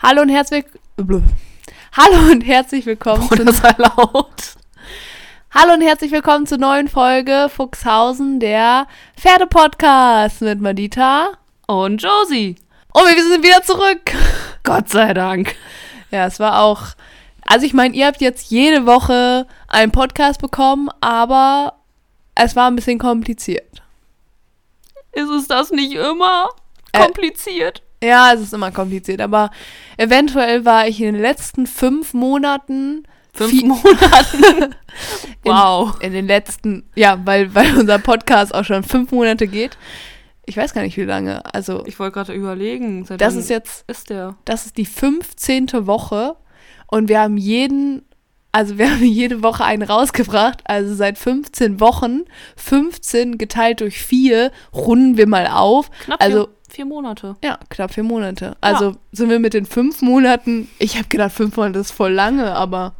Hallo und herzlich Hallo und herzlich willkommen Boah, das war laut. Hallo und herzlich willkommen zur neuen Folge Fuchshausen, der Pferdepodcast mit Madita. Und Josie. Und wir sind wieder zurück. Gott sei Dank. Ja, es war auch. Also ich meine, ihr habt jetzt jede Woche einen Podcast bekommen, aber es war ein bisschen kompliziert. Ist es das nicht immer Äh, kompliziert? Ja, es ist immer kompliziert, aber eventuell war ich in den letzten fünf Monaten Fünf Monaten. In- wow. in den letzten, ja, weil, weil unser Podcast auch schon fünf Monate geht. Ich weiß gar nicht, wie lange. Also, Ich wollte gerade überlegen. Seit das ist jetzt, Ist der? das ist die 15. Woche und wir haben jeden, also wir haben jede Woche einen rausgebracht. Also seit 15 Wochen, 15 geteilt durch vier, runden wir mal auf. Knapp Also- vier, Monate. Ja, knapp vier Monate. Also sind wir mit den fünf Monaten, ich habe gedacht, fünf Monate ist voll lange, aber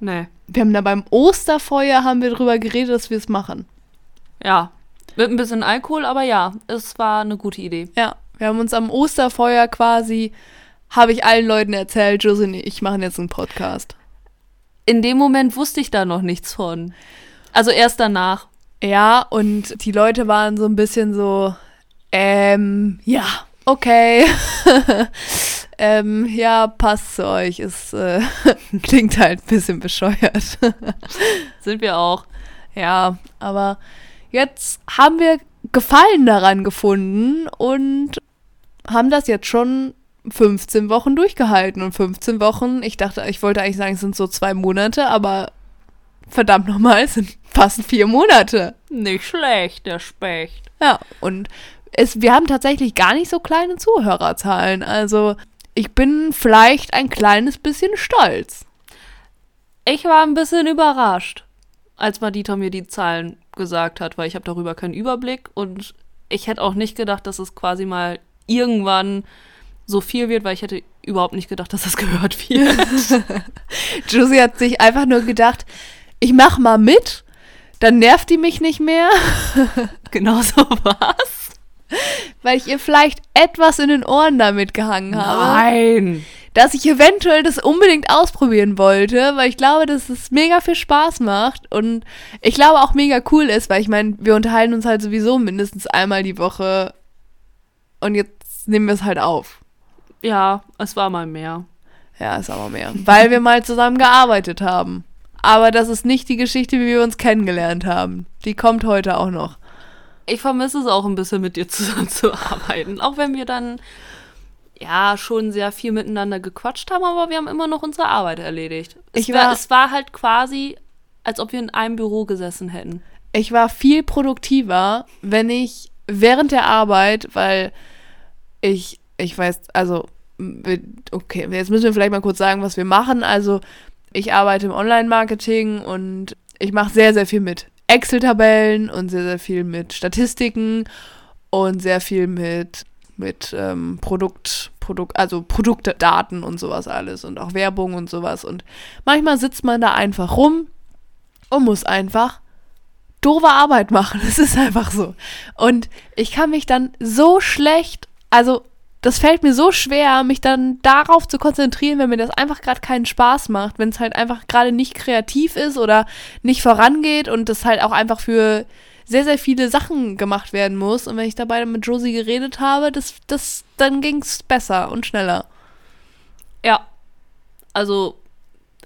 Nee. wir haben da beim Osterfeuer haben wir drüber geredet, dass wir es machen. Ja. Mit ein bisschen Alkohol, aber ja, es war eine gute Idee. Ja, wir haben uns am Osterfeuer quasi, habe ich allen Leuten erzählt, Josie und ich machen jetzt einen Podcast. In dem Moment wusste ich da noch nichts von. Also erst danach. Ja, und die Leute waren so ein bisschen so, ähm, ja, okay. ähm, ja, passt zu euch. Es äh, klingt halt ein bisschen bescheuert. Sind wir auch. ja, aber jetzt haben wir Gefallen daran gefunden und haben das jetzt schon 15 Wochen durchgehalten. Und 15 Wochen, ich dachte, ich wollte eigentlich sagen, es sind so zwei Monate, aber verdammt nochmal, es sind fast vier Monate. Nicht schlecht, der Specht. Ja, und es, wir haben tatsächlich gar nicht so kleine Zuhörerzahlen. Also ich bin vielleicht ein kleines bisschen stolz. Ich war ein bisschen überrascht, als Madita mir die Zahlen gesagt hat, weil ich habe darüber keinen Überblick und ich hätte auch nicht gedacht, dass es quasi mal irgendwann so viel wird, weil ich hätte überhaupt nicht gedacht, dass das gehört wird. Josie hat sich einfach nur gedacht, ich mach mal mit, dann nervt die mich nicht mehr, genau so war's. weil ich ihr vielleicht etwas in den Ohren damit gehangen habe. Nein. Dass ich eventuell das unbedingt ausprobieren wollte, weil ich glaube, dass es mega viel Spaß macht und ich glaube auch mega cool ist, weil ich meine, wir unterhalten uns halt sowieso mindestens einmal die Woche und jetzt nehmen wir es halt auf. Ja, es war mal mehr. Ja, ist aber mehr. Weil wir mal zusammen gearbeitet haben. Aber das ist nicht die Geschichte, wie wir uns kennengelernt haben. Die kommt heute auch noch. Ich vermisse es auch ein bisschen mit dir zusammenzuarbeiten, auch wenn wir dann ja schon sehr viel miteinander gequatscht haben, aber wir haben immer noch unsere Arbeit erledigt. Es, Ich war, war- es war halt quasi, als ob wir in einem Büro gesessen hätten. Ich war viel produktiver, wenn ich während der Arbeit, weil ich, ich weiß, also, okay, jetzt müssen wir vielleicht mal kurz sagen, was wir machen. Also, ich arbeite im Online-Marketing und ich mache sehr, sehr viel mit Excel-Tabellen und sehr, sehr viel mit Statistiken und sehr viel mit, mit ähm, Produkt, Produkt, also Produktdaten und sowas alles und auch Werbung und sowas. Und manchmal sitzt man da einfach rum und muss einfach doofe Arbeit machen. Es ist einfach so. Und ich kann mich dann so schlecht, also das fällt mir so schwer, mich dann darauf zu konzentrieren, wenn mir das einfach gerade keinen Spaß macht, wenn es halt einfach gerade nicht kreativ ist oder nicht vorangeht und das halt auch einfach für sehr, sehr viele Sachen gemacht werden muss. Und wenn ich dabei mit Josie geredet habe, das, das, dann ging es besser und schneller. Ja. Also,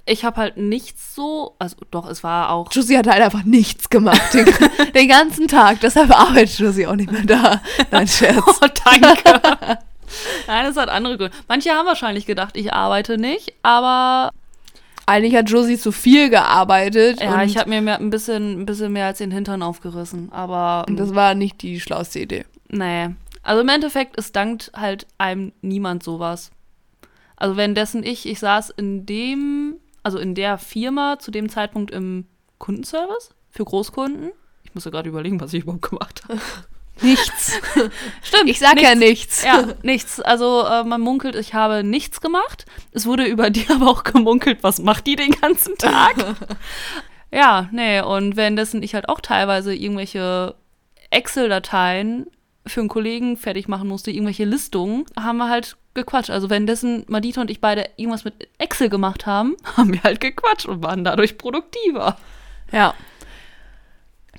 ich habe halt nichts so, also doch, es war auch. Josie hat halt einfach nichts gemacht den, den ganzen Tag. Deshalb arbeitet Josie auch nicht mehr da. Nein, Scherz. Oh, danke. Nein, es hat andere Gründe. Manche haben wahrscheinlich gedacht, ich arbeite nicht, aber Eigentlich hat Josie zu viel gearbeitet. ja, und ich habe mir mehr, ein, bisschen, ein bisschen mehr als den Hintern aufgerissen. Aber das war nicht die schlauste Idee. nee. Also im Endeffekt, es dankt halt einem niemand sowas. Also währenddessen ich, ich saß in dem, also in der Firma zu dem Zeitpunkt im Kundenservice für Großkunden. Ich muss ja gerade überlegen, was ich überhaupt gemacht habe. Nichts. Stimmt. Ich sag ja nichts. Ja, nichts. Also äh, man munkelt, ich habe nichts gemacht. Es wurde über die aber auch gemunkelt, was macht die den ganzen Tag? ja, nee, und währenddessen ich halt auch teilweise irgendwelche Excel-Dateien für einen Kollegen fertig machen musste, irgendwelche Listungen, haben wir halt gequatscht. Also währenddessen Madita und ich beide irgendwas mit Excel gemacht haben, haben wir halt gequatscht und waren dadurch produktiver. Ja.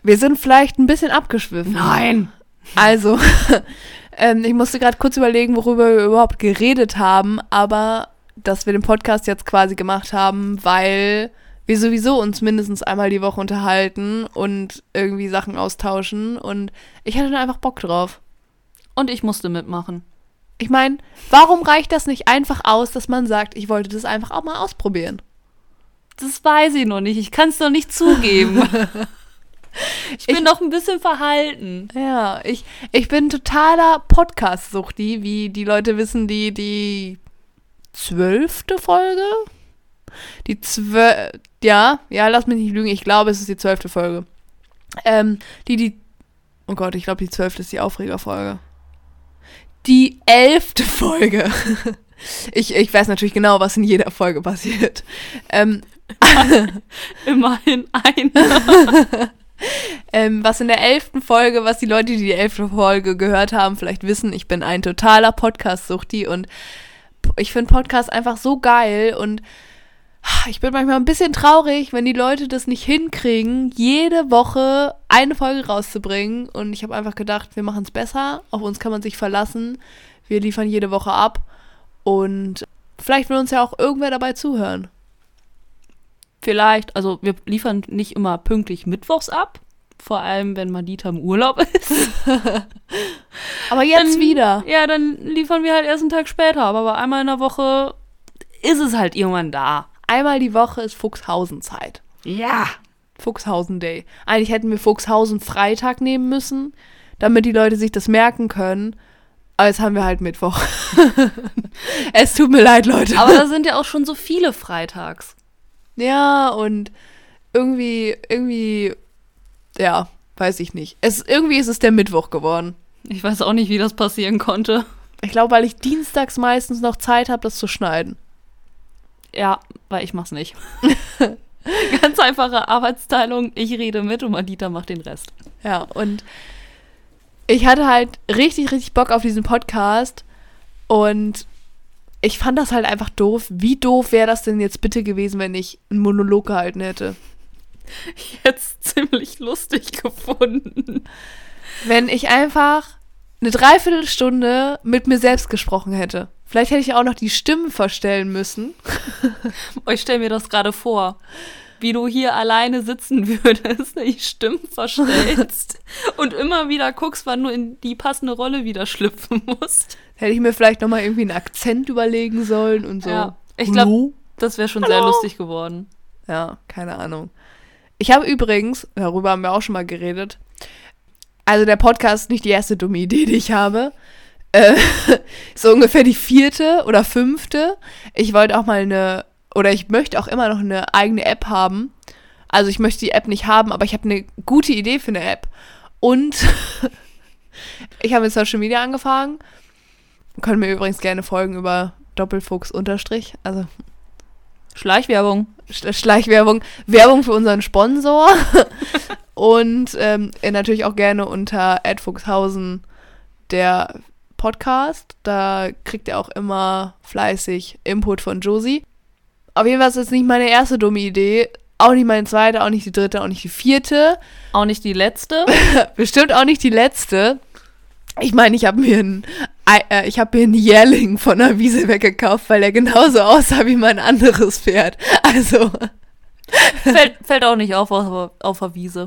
Wir sind vielleicht ein bisschen abgeschwiffen. Nein. Also, ähm, ich musste gerade kurz überlegen, worüber wir überhaupt geredet haben, aber dass wir den Podcast jetzt quasi gemacht haben, weil wir sowieso uns mindestens einmal die Woche unterhalten und irgendwie Sachen austauschen und ich hatte da einfach Bock drauf. Und ich musste mitmachen. Ich meine, warum reicht das nicht einfach aus, dass man sagt, ich wollte das einfach auch mal ausprobieren? Das weiß ich noch nicht. Ich kann es noch nicht zugeben. ich bin Ich- noch ein bisschen verhalten. Ja, ich, ich bin totaler Podcast-Suchti, wie die Leute wissen, die die zwölfte Folge? Die zwölf, ja, ja, lass mich nicht lügen, ich glaube, es ist die zwölfte Folge. Ähm, die, die, oh Gott, ich glaube, die zwölfte ist die Aufregerfolge. Die elfte Folge. Ich, ich weiß natürlich genau, was in jeder Folge passiert. Ähm, Immerhin ein. Ähm, was in der elften Folge, was die Leute, die die elfte Folge gehört haben, vielleicht wissen, ich bin ein totaler Podcast-Suchti und ich finde Podcast einfach so geil und ich bin manchmal ein bisschen traurig, wenn die Leute das nicht hinkriegen, jede Woche eine Folge rauszubringen und ich habe einfach gedacht, wir machen es besser, auf uns kann man sich verlassen, wir liefern jede Woche ab und vielleicht will uns ja auch irgendwer dabei zuhören. Vielleicht, also wir liefern nicht immer pünktlich mittwochs ab. Vor allem, wenn Madita im Urlaub ist. Aber jetzt Dann- wieder. Ja, dann liefern wir halt erst einen Tag später. Aber einmal in der Woche ist es halt irgendwann da. Einmal die Woche ist Fuchshausen-Zeit. Ja. Fuchshausen Day. Eigentlich hätten wir Fuchshausen Freitag nehmen müssen, damit die Leute sich das merken können. Aber jetzt haben wir halt Mittwoch. es tut mir leid, Leute. Aber da sind ja auch schon so viele Freitags. Ja, und irgendwie, irgendwie, ja, weiß ich nicht. Es, irgendwie ist es der Mittwoch geworden. Ich weiß auch nicht, wie das passieren konnte. Ich glaube, weil ich dienstags meistens noch Zeit habe, das zu schneiden. Ja, weil ich mach's nicht. Ganz einfache Arbeitsteilung. Ich rede mit und Madita macht den Rest. Ja, und ich hatte halt richtig, richtig Bock auf diesen Podcast und ich fand das halt einfach doof. Wie doof wäre das denn jetzt bitte gewesen, wenn ich einen Monolog gehalten hätte? Jetzt ziemlich lustig gefunden. Wenn ich einfach eine Dreiviertelstunde mit mir selbst gesprochen hätte. Vielleicht hätte ich auch noch die Stimmen verstellen müssen. Ich stelle mir das gerade vor, wie du hier alleine sitzen würdest, die Stimmen verstellst und immer wieder guckst, wann du in die passende Rolle wieder schlüpfen musst. Hätte ich mir vielleicht nochmal irgendwie einen Akzent überlegen sollen und so. Ja, ich glaub- Hallo? Das wäre schon sehr Hallo? lustig geworden. Ja, keine Ahnung. Ich habe übrigens, darüber haben wir auch schon mal geredet, also der Podcast ist nicht die erste dumme Idee, die ich habe. Äh, so ungefähr die vierte oder fünfte. Ich wollte auch mal eine, oder ich möchte auch immer noch eine eigene App haben. Also ich möchte die App nicht haben, aber ich habe eine gute Idee für eine App. Und ich habe mit Social Media angefangen. Können mir übrigens gerne folgen über Doppelfuchs unterstrich. Also Schleichwerbung. Sch- Schleichwerbung, Werbung für unseren Sponsor und ähm, natürlich auch gerne unter Fuchshausen der Podcast. Da kriegt ihr auch immer fleißig Input von Josie. Auf jeden Fall ist das nicht meine erste dumme Idee. Auch nicht meine zweite, auch nicht die dritte, auch nicht die vierte. Auch nicht die letzte. Bestimmt auch nicht die letzte. Ich meine, ich habe mir einen Ei- ich habe mir einen Jährling von der Wiese weggekauft, weil er genauso aussah wie mein anderes Pferd. Also fällt, fällt auch nicht auf auf, auf der Wiese.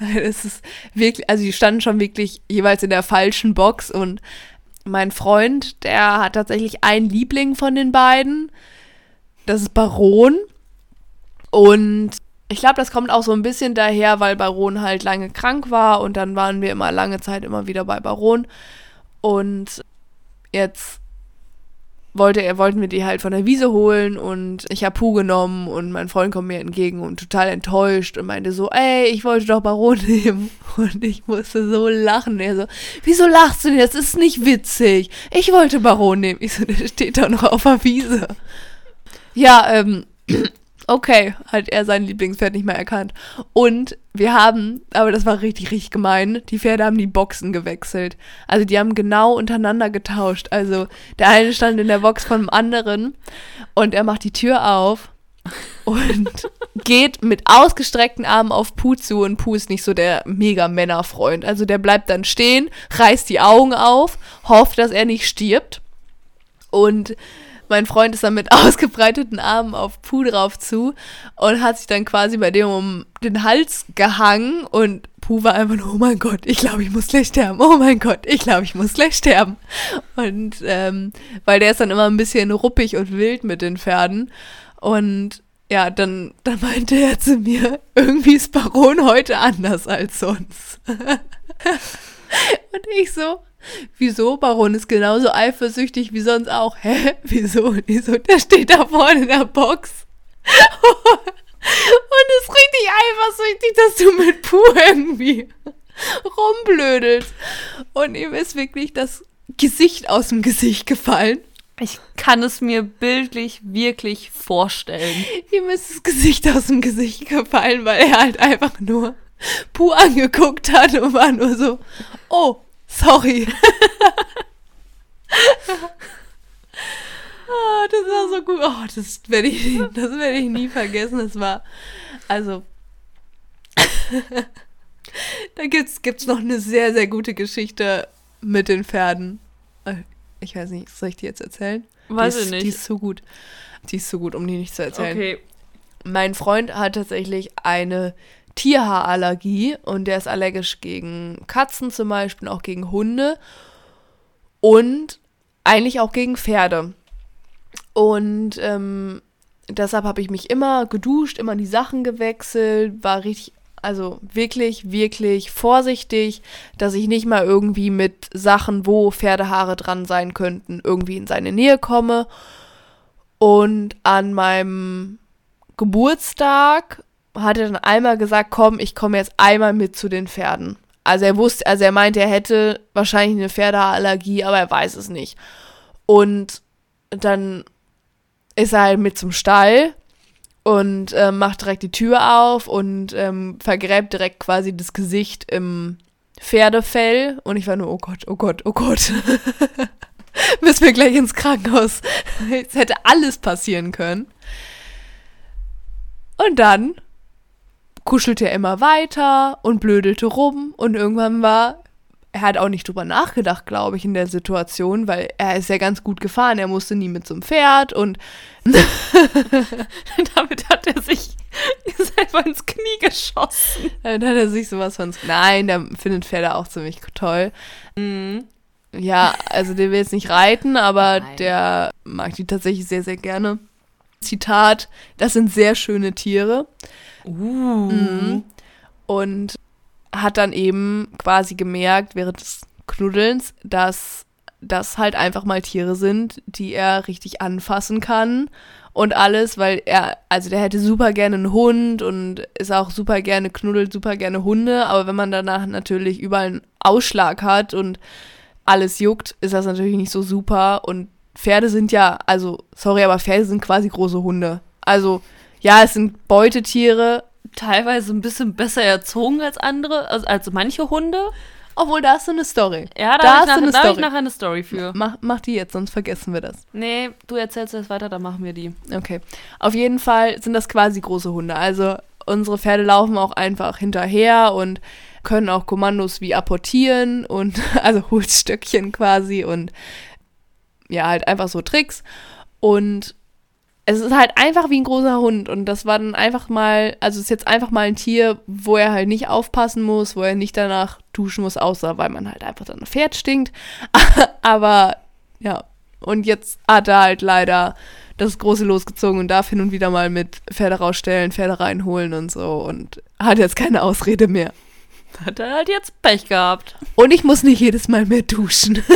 Nein, es ist wirklich, also die standen schon wirklich jeweils in der falschen Box und mein Freund, der hat tatsächlich einen Liebling von den beiden. Das ist Baron. Und ich glaube, das kommt auch so ein bisschen daher, weil Baron halt lange krank war und dann waren wir immer lange Zeit immer wieder bei Baron. Und jetzt wollte er, wollten wir die halt von der Wiese holen und ich habe Puh genommen und mein Freund kommt mir entgegen und total enttäuscht und meinte so, ey, ich wollte doch Baron nehmen. Und ich musste so lachen. Er so, wieso lachst du denn? Das ist nicht witzig. Ich wollte Baron nehmen. Ich so, der steht doch noch auf der Wiese. Ja, ähm, Okay, hat er sein Lieblingspferd nicht mehr erkannt. Und wir haben, aber das war richtig, richtig gemein, die Pferde haben die Boxen gewechselt. Also die haben genau untereinander getauscht. Also der eine stand in der Box vom anderen und er macht die Tür auf und geht mit ausgestreckten Armen auf Puh zu und Puh ist nicht so der mega Männerfreund. Also der bleibt dann stehen, reißt die Augen auf, hofft, dass er nicht stirbt und mein Freund ist dann mit ausgebreiteten Armen auf Puh drauf zu und hat sich dann quasi bei dem um den Hals gehangen und Puh war einfach nur, oh mein Gott, ich glaube, ich muss gleich sterben. Oh mein Gott, ich glaube, ich muss gleich sterben. Und ähm, weil der ist dann immer ein bisschen ruppig und wild mit den Pferden. Und ja, dann, dann meinte er zu mir, irgendwie ist Baron heute anders als sonst. und ich so, Wieso? Baron ist genauso eifersüchtig wie sonst auch. Hä? Wieso? Wieso? Der steht da vorne in der Box. Und ist richtig eifersüchtig, dass du mit Puh irgendwie rumblödelst. Und ihm ist wirklich das Gesicht aus dem Gesicht gefallen. Ich kann es mir bildlich wirklich vorstellen. Ihm ist das Gesicht aus dem Gesicht gefallen, weil er halt einfach nur Puh angeguckt hat und war nur so, oh, Sorry. oh, das war so gut. Oh, das werde ich, das werde ich nie vergessen. Das war, also, da gibt's, gibt's noch eine sehr, sehr gute Geschichte mit den Pferden. Äh, ich weiß nicht, soll ich die jetzt erzählen? Weiß ich nicht. Die ist so gut. Die ist so gut, um die nicht zu erzählen. Okay. Mein Freund hat tatsächlich eine Tierhaarallergie und der ist allergisch gegen Katzen zum Beispiel, auch gegen Hunde und eigentlich auch gegen Pferde. Und ähm, deshalb habe ich mich immer geduscht, immer die Sachen gewechselt, war richtig, also wirklich, wirklich vorsichtig, dass ich nicht mal irgendwie mit Sachen, wo Pferdehaare dran sein könnten, irgendwie in seine Nähe komme. Und an meinem Geburtstag hat er dann einmal gesagt, komm, ich komme jetzt einmal mit zu den Pferden. Also er wusste, also er meinte, er hätte wahrscheinlich eine Pferdeallergie, aber er weiß es nicht. Und dann ist er halt mit zum Stall und äh, macht direkt die Tür auf und ähm, vergräbt direkt quasi das Gesicht im Pferdefell. Und ich war nur, oh Gott, oh Gott, oh Gott. Müssen wir gleich ins Krankenhaus. Es hätte alles passieren können. Und dann kuschelte er immer weiter und blödelte rum und irgendwann war er hat auch nicht drüber nachgedacht, glaube ich, in der Situation, weil er ist ja ganz gut gefahren. Er musste nie mit zum Pferd und damit hat er sich selber ins Knie geschossen. Damit hat er sich sowas von. Nein, der findet Pferde auch ziemlich toll. Mhm. Ja, also der will jetzt nicht reiten, aber Nein. der mag die tatsächlich sehr, sehr gerne. Zitat: Das sind sehr schöne Tiere. Uh. Mhm. Und hat dann eben quasi gemerkt während des Knuddelns, dass das halt einfach mal Tiere sind, die er richtig anfassen kann und alles, weil er, also der hätte super gerne einen Hund und ist auch super gerne, knuddelt super gerne Hunde, aber wenn man danach natürlich überall einen Ausschlag hat und alles juckt, ist das natürlich nicht so super und Pferde sind ja, also, sorry, aber Pferde sind quasi große Hunde. Also, ja, es sind Beutetiere, Teilweise ein bisschen besser erzogen als andere, also als manche Hunde. obwohl da hast du eine Story. Ja, da, Da habe hast nach, eine da hab ich Story. nachher eine Story für. Mach, mach die jetzt, sonst vergessen wir das. Nee, du erzählst jetzt weiter, dann machen wir die. Okay. Auf jeden Fall sind das quasi große Hunde. Also unsere Pferde laufen auch einfach hinterher und können auch Kommandos wie apportieren und also Holzstöckchen quasi und ja, halt einfach so Tricks. Und es ist halt einfach wie ein großer Hund und das war dann einfach mal, also ist jetzt einfach mal ein Tier, wo er halt nicht aufpassen muss, wo er nicht danach duschen muss, außer weil man halt einfach dann ein Pferd stinkt. Aber ja, und jetzt hat er halt leider das große losgezogen und darf hin und wieder mal mit Pferde rausstellen, Pferde reinholen und so und hat jetzt keine Ausrede mehr. Hat er halt jetzt Pech gehabt. Und ich muss nicht jedes Mal mehr duschen.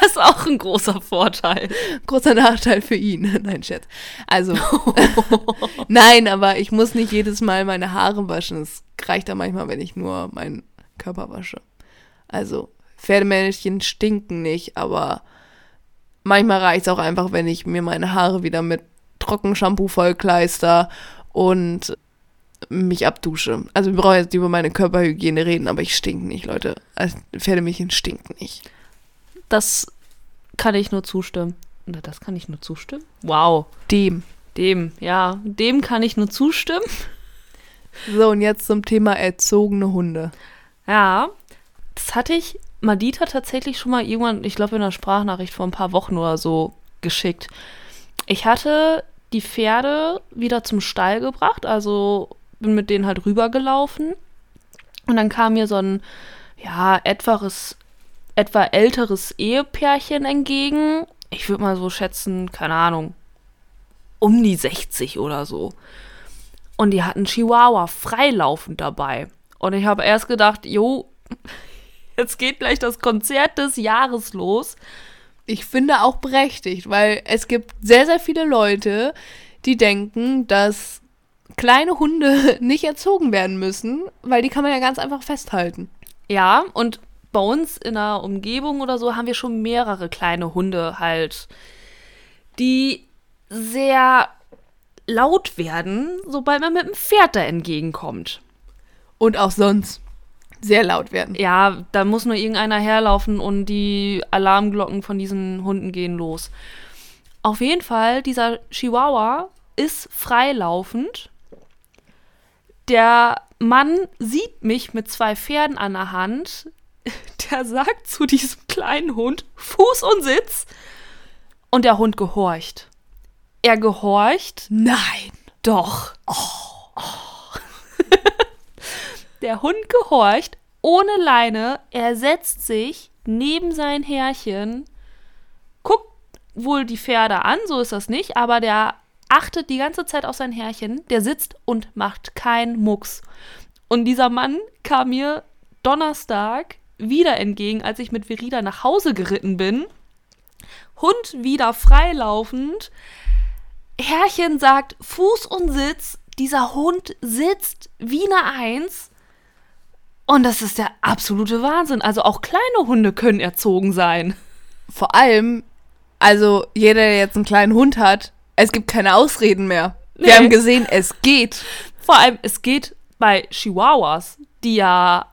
Das ist auch ein großer Vorteil. Großer Nachteil für ihn. Nein, Scherz. Also, nein, aber ich muss nicht jedes Mal meine Haare waschen. Es reicht da manchmal, wenn ich nur meinen Körper wasche. Also, Pferdemännchen stinken nicht, aber manchmal reicht es auch einfach, wenn ich mir meine Haare wieder mit Trockenshampoo vollkleister und mich abdusche. Also wir brauchen jetzt über meine Körperhygiene reden, aber ich stink nicht, Leute. Also Pferdemädchen stinkt nicht. Das kann ich nur zustimmen. Na, das kann ich nur zustimmen? Wow. Dem. Dem, ja, dem kann ich nur zustimmen. So, und jetzt zum Thema erzogene Hunde. Ja, das hatte ich Madita tatsächlich schon mal irgendwann, ich glaube in einer Sprachnachricht vor ein paar Wochen oder so geschickt. Ich hatte die Pferde wieder zum Stall gebracht, also bin mit denen halt rübergelaufen. Und dann kam mir so ein, ja, etwares, etwa älteres Ehepärchen entgegen. Ich würde mal so schätzen, keine Ahnung, um die 60 oder so. Und die hatten Chihuahua freilaufend dabei. Und ich habe erst gedacht, jo, jetzt geht gleich das Konzert des Jahres los. Ich finde auch berechtigt, weil es gibt sehr, sehr viele Leute, die denken, dass kleine Hunde nicht erzogen werden müssen, weil die kann man ja ganz einfach festhalten. Ja, und bei uns in der Umgebung oder so haben wir schon mehrere kleine Hunde halt, die sehr laut werden, sobald man mit dem Pferd da entgegenkommt. Und auch sonst sehr laut werden. Ja, da muss nur irgendeiner herlaufen und die Alarmglocken von diesen Hunden gehen los. Auf jeden Fall, dieser Chihuahua ist freilaufend. Der Mann sieht mich mit zwei Pferden an der Hand. Der sagt zu diesem kleinen Hund Fuß und Sitz. Und der Hund gehorcht. Er gehorcht. Nein. Doch. Oh. der Hund gehorcht ohne Leine. Er setzt sich neben sein Herrchen, guckt wohl die Pferde an, so ist das nicht, aber der achtet die ganze Zeit auf sein Herrchen, der sitzt und macht keinen Mucks. Und dieser Mann kam mir Donnerstag wieder entgegen, als ich mit Verida nach Hause geritten bin. Hund wieder freilaufend. Herrchen sagt Fuß und Sitz. Dieser Hund sitzt wie eine Eins. Und das ist der absolute Wahnsinn. Also auch kleine Hunde können erzogen sein. Vor allem, also jeder, der jetzt einen kleinen Hund hat, es gibt keine Ausreden mehr. Nee. Wir haben gesehen, es geht. Vor allem, es geht bei Chihuahuas, die ja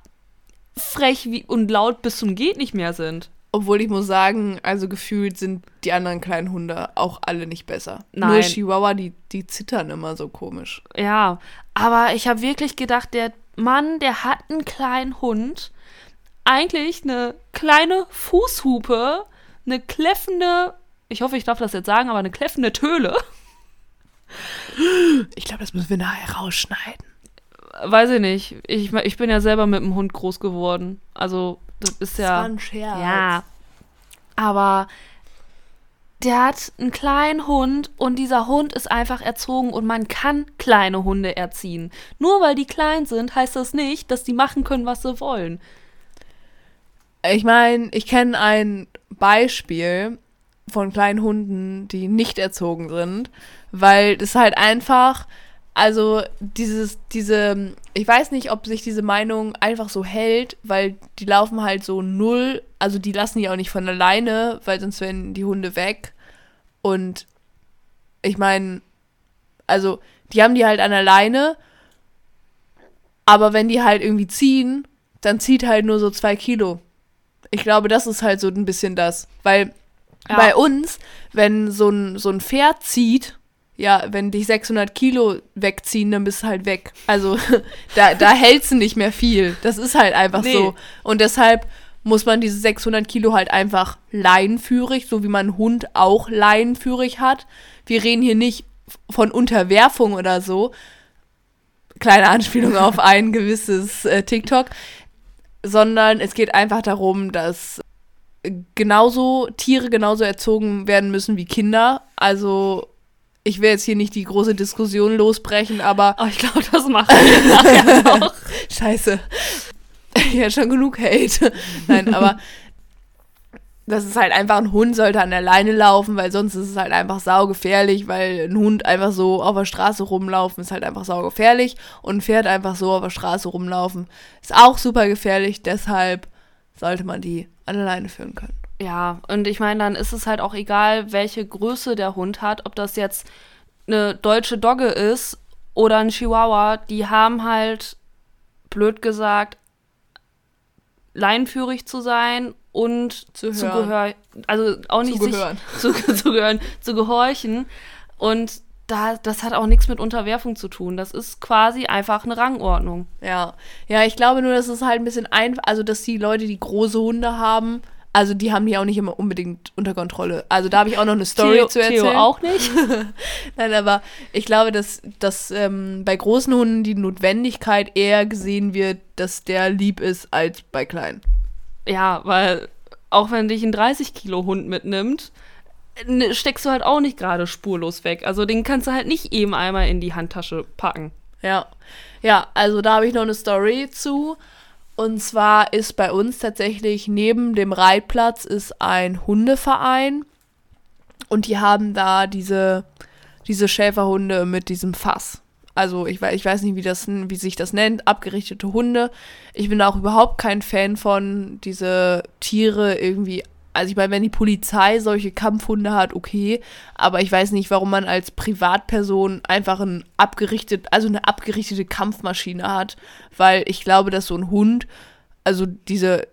frech wie und laut bis zum geht nicht mehr sind. Obwohl ich muss sagen, also gefühlt sind die anderen kleinen Hunde auch alle nicht besser. Nein. Nur Chihuahua, die, die zittern immer so komisch. Ja, aber ich habe wirklich gedacht, der Mann, der hat einen kleinen Hund. Eigentlich eine kleine Fußhupe, eine kläffende, ich hoffe, ich darf das jetzt sagen, aber eine kläffende Töle. Ich glaube, das müssen wir nachher rausschneiden. Weiß ich nicht. Ich, ich bin ja selber mit dem Hund groß geworden. Also, das ist ja. Das war ein Scherz. Ja. Aber der hat einen kleinen Hund und dieser Hund ist einfach erzogen und man kann kleine Hunde erziehen. Nur weil die klein sind, heißt das nicht, dass die machen können, was sie wollen. Ich meine, ich kenne ein Beispiel von kleinen Hunden, die nicht erzogen sind, weil das halt einfach, also dieses, diese, ich weiß nicht, ob sich diese Meinung einfach so hält, weil die laufen halt so null, also die lassen die auch nicht von alleine, weil sonst wären die Hunde weg. Und ich meine, also die haben die halt an der Leine, aber wenn die halt irgendwie ziehen, dann zieht halt nur so zwei Kilo. Ich glaube, das ist halt so ein bisschen das, weil ja. bei uns, wenn so ein, so ein Pferd zieht, ja, wenn dich 600 Kilo wegziehen, dann bist du halt weg. Also da, da hältst du nicht mehr viel. Das ist halt einfach nee. so. Und deshalb muss man diese 600 Kilo halt einfach leinenführig, so wie man einen Hund auch leinenführig hat. Wir reden hier nicht von Unterwerfung oder so. Kleine Anspielung auf ein gewisses äh, TikTok. Sondern es geht einfach darum, dass genauso Tiere genauso erzogen werden müssen wie Kinder. Also ich will jetzt hier nicht die große Diskussion losbrechen, aber. Oh, ich glaube, das machen wir nachher noch. Scheiße. ja, schon genug Hate. Nein, aber das ist halt einfach, ein Hund sollte an der Leine laufen, weil sonst ist es halt einfach saugefährlich, weil ein Hund einfach so auf der Straße rumlaufen ist halt einfach saugefährlich und ein Pferd einfach so auf der Straße rumlaufen ist auch super gefährlich, deshalb sollte man die an der Leine führen können. Ja, und ich meine, dann ist es halt auch egal, welche Größe der Hund hat, ob das jetzt eine deutsche Dogge ist oder ein Chihuahua, die haben halt, blöd gesagt, leinenführig zu sein und Zu hören. gehören. Also auch nicht Zu gehören. sich zu, zu gehören, zu gehorchen. Und da, das hat auch nichts mit Unterwerfung zu tun. Das ist quasi einfach eine Rangordnung. Ja, ja, ich glaube nur, dass es halt ein bisschen einfach, also dass die Leute, die große Hunde haben, also die haben die auch nicht immer unbedingt unter Kontrolle. Also da habe ich auch noch eine Story Theo, zu erzählen. Theo auch nicht. Nein, aber ich glaube, dass, dass ähm, bei großen Hunden die Notwendigkeit eher gesehen wird, dass der lieb ist als bei kleinen. Ja, weil auch wenn dich ein 30 Kilo Hund mitnimmt, steckst du halt auch nicht gerade spurlos weg. Also den kannst du halt nicht eben einmal in die Handtasche packen. Ja, ja, also da habe ich noch eine Story zu. Und zwar ist bei uns tatsächlich neben dem Reitplatz ist ein Hundeverein und die haben da diese, diese Schäferhunde mit diesem Fass. Also ich, ich weiß nicht, wie, das, wie sich das nennt, abgerichtete Hunde. Ich bin auch überhaupt kein Fan von diese Tiere irgendwie. Also ich meine, wenn die Polizei solche Kampfhunde hat, okay. Aber ich weiß nicht, warum man als Privatperson einfach ein abgerichtet, also eine abgerichtete Kampfmaschine hat. Weil ich glaube, dass so ein Hund, also diese,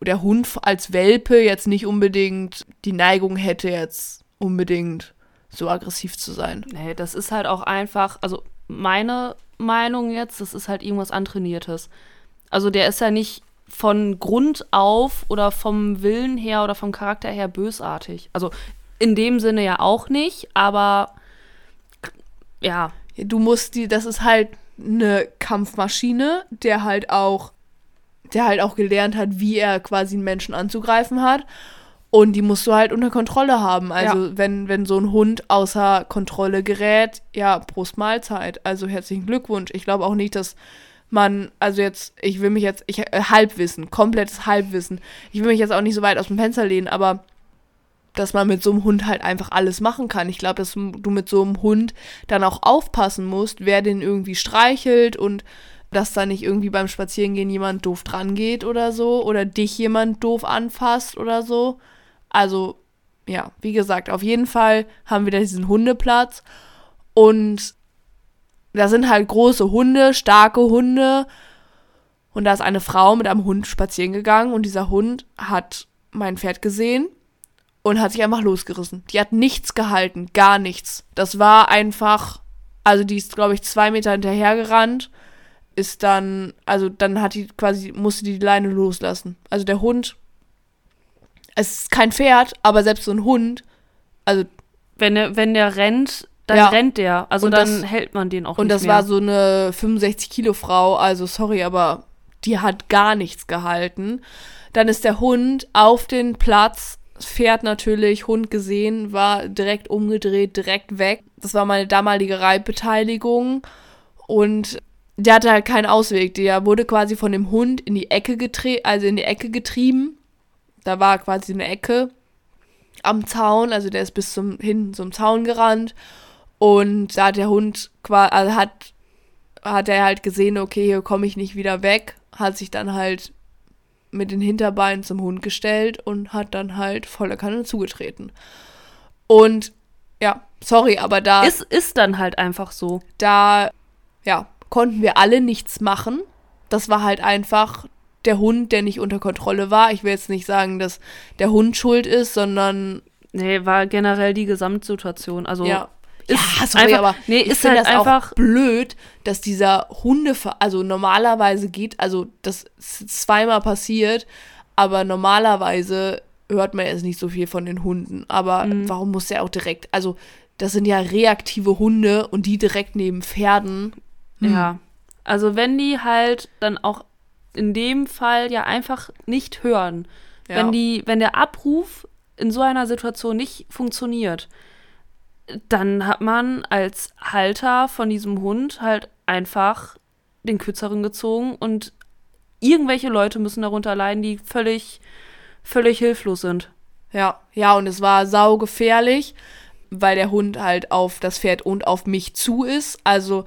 der Hund als Welpe jetzt nicht unbedingt die Neigung hätte, jetzt unbedingt so aggressiv zu sein. Nee, das ist halt auch einfach, also meine Meinung jetzt, das ist halt irgendwas Antrainiertes. Also der ist ja nicht von Grund auf oder vom Willen her oder vom Charakter her bösartig. Also in dem Sinne ja auch nicht, aber ja, Du musst die, das ist halt eine Kampfmaschine, der halt auch, der halt auch gelernt hat, wie er quasi einen Menschen anzugreifen hat. Und die musst du halt unter Kontrolle haben. Also wenn, wenn so ein Hund außer Kontrolle gerät, ja, Prost Mahlzeit. Also herzlichen Glückwunsch. Ich glaube auch nicht, dass man, also jetzt, ich will mich jetzt, ich, äh, Halbwissen, komplettes Halbwissen. Ich will mich jetzt auch nicht so weit aus dem Fenster lehnen, aber dass man mit so einem Hund halt einfach alles machen kann. Ich glaube, dass du mit so einem Hund dann auch aufpassen musst, wer den irgendwie streichelt und dass da nicht irgendwie beim Spazierengehen jemand doof dran geht oder so oder dich jemand doof anfasst oder so. Also, ja, wie gesagt, auf jeden Fall haben wir da diesen Hundeplatz und da sind halt große Hunde, starke Hunde und da ist eine Frau mit einem Hund spazieren gegangen und dieser Hund hat mein Pferd gesehen und hat sich einfach losgerissen. Die hat nichts gehalten, gar nichts. Das war einfach, also die ist, glaube ich, zwei Meter hinterhergerannt, ist dann, also dann hat die quasi, musste die Leine loslassen. Also der Hund, es ist kein Pferd, aber selbst so ein Hund, also wenn wenn der rennt, dann Ja. rennt der. Also Und dann das- hält man den auch Und nicht das mehr. war so eine 65 Kilo Frau, also sorry, aber die hat gar nichts gehalten. Dann ist der Hund auf den Platz, Pferd natürlich, Hund gesehen, war direkt umgedreht, direkt weg. Das war meine damalige Reitbeteiligung und der hatte halt keinen Ausweg. Der wurde quasi von dem Hund in die Ecke getreten, also in die Ecke getrieben. Da war quasi eine Ecke am Zaun, also der ist bis zum hin zum Zaun gerannt und da hat der Hund quasi, also hat, hat er halt gesehen, okay, hier komme ich nicht wieder weg, hat sich dann halt mit den Hinterbeinen zum Hund gestellt und hat dann halt volle Kanne zugetreten. Und ja, sorry, aber da, ist, ist dann halt einfach so. da, ja, konnten wir alle nichts machen. Das war halt einfach der Hund, der nicht unter Kontrolle war. Ich will jetzt nicht sagen, dass der Hund schuld ist, sondern Nee, war generell die Gesamtsituation. Also ja. Ist ja, sorry, einfach- aber nee, ist halt das einfach- blöd, dass dieser Hunde, also normalerweise geht, also das ist zweimal passiert, aber normalerweise hört man jetzt nicht so viel von den Hunden. Aber Mhm. warum muss der auch direkt, also das sind ja reaktive Hunde und die direkt neben Pferden. Hm. Ja. Also wenn die halt dann auch in dem Fall ja einfach nicht hören, Ja. wenn die, wenn der Abruf in so einer Situation nicht funktioniert, dann hat man als Halter von diesem Hund halt einfach den Kürzeren gezogen und irgendwelche Leute müssen darunter leiden, die völlig, völlig hilflos sind. Ja, ja, und es war saugefährlich, weil der Hund halt auf das Pferd und auf mich zu ist. Also,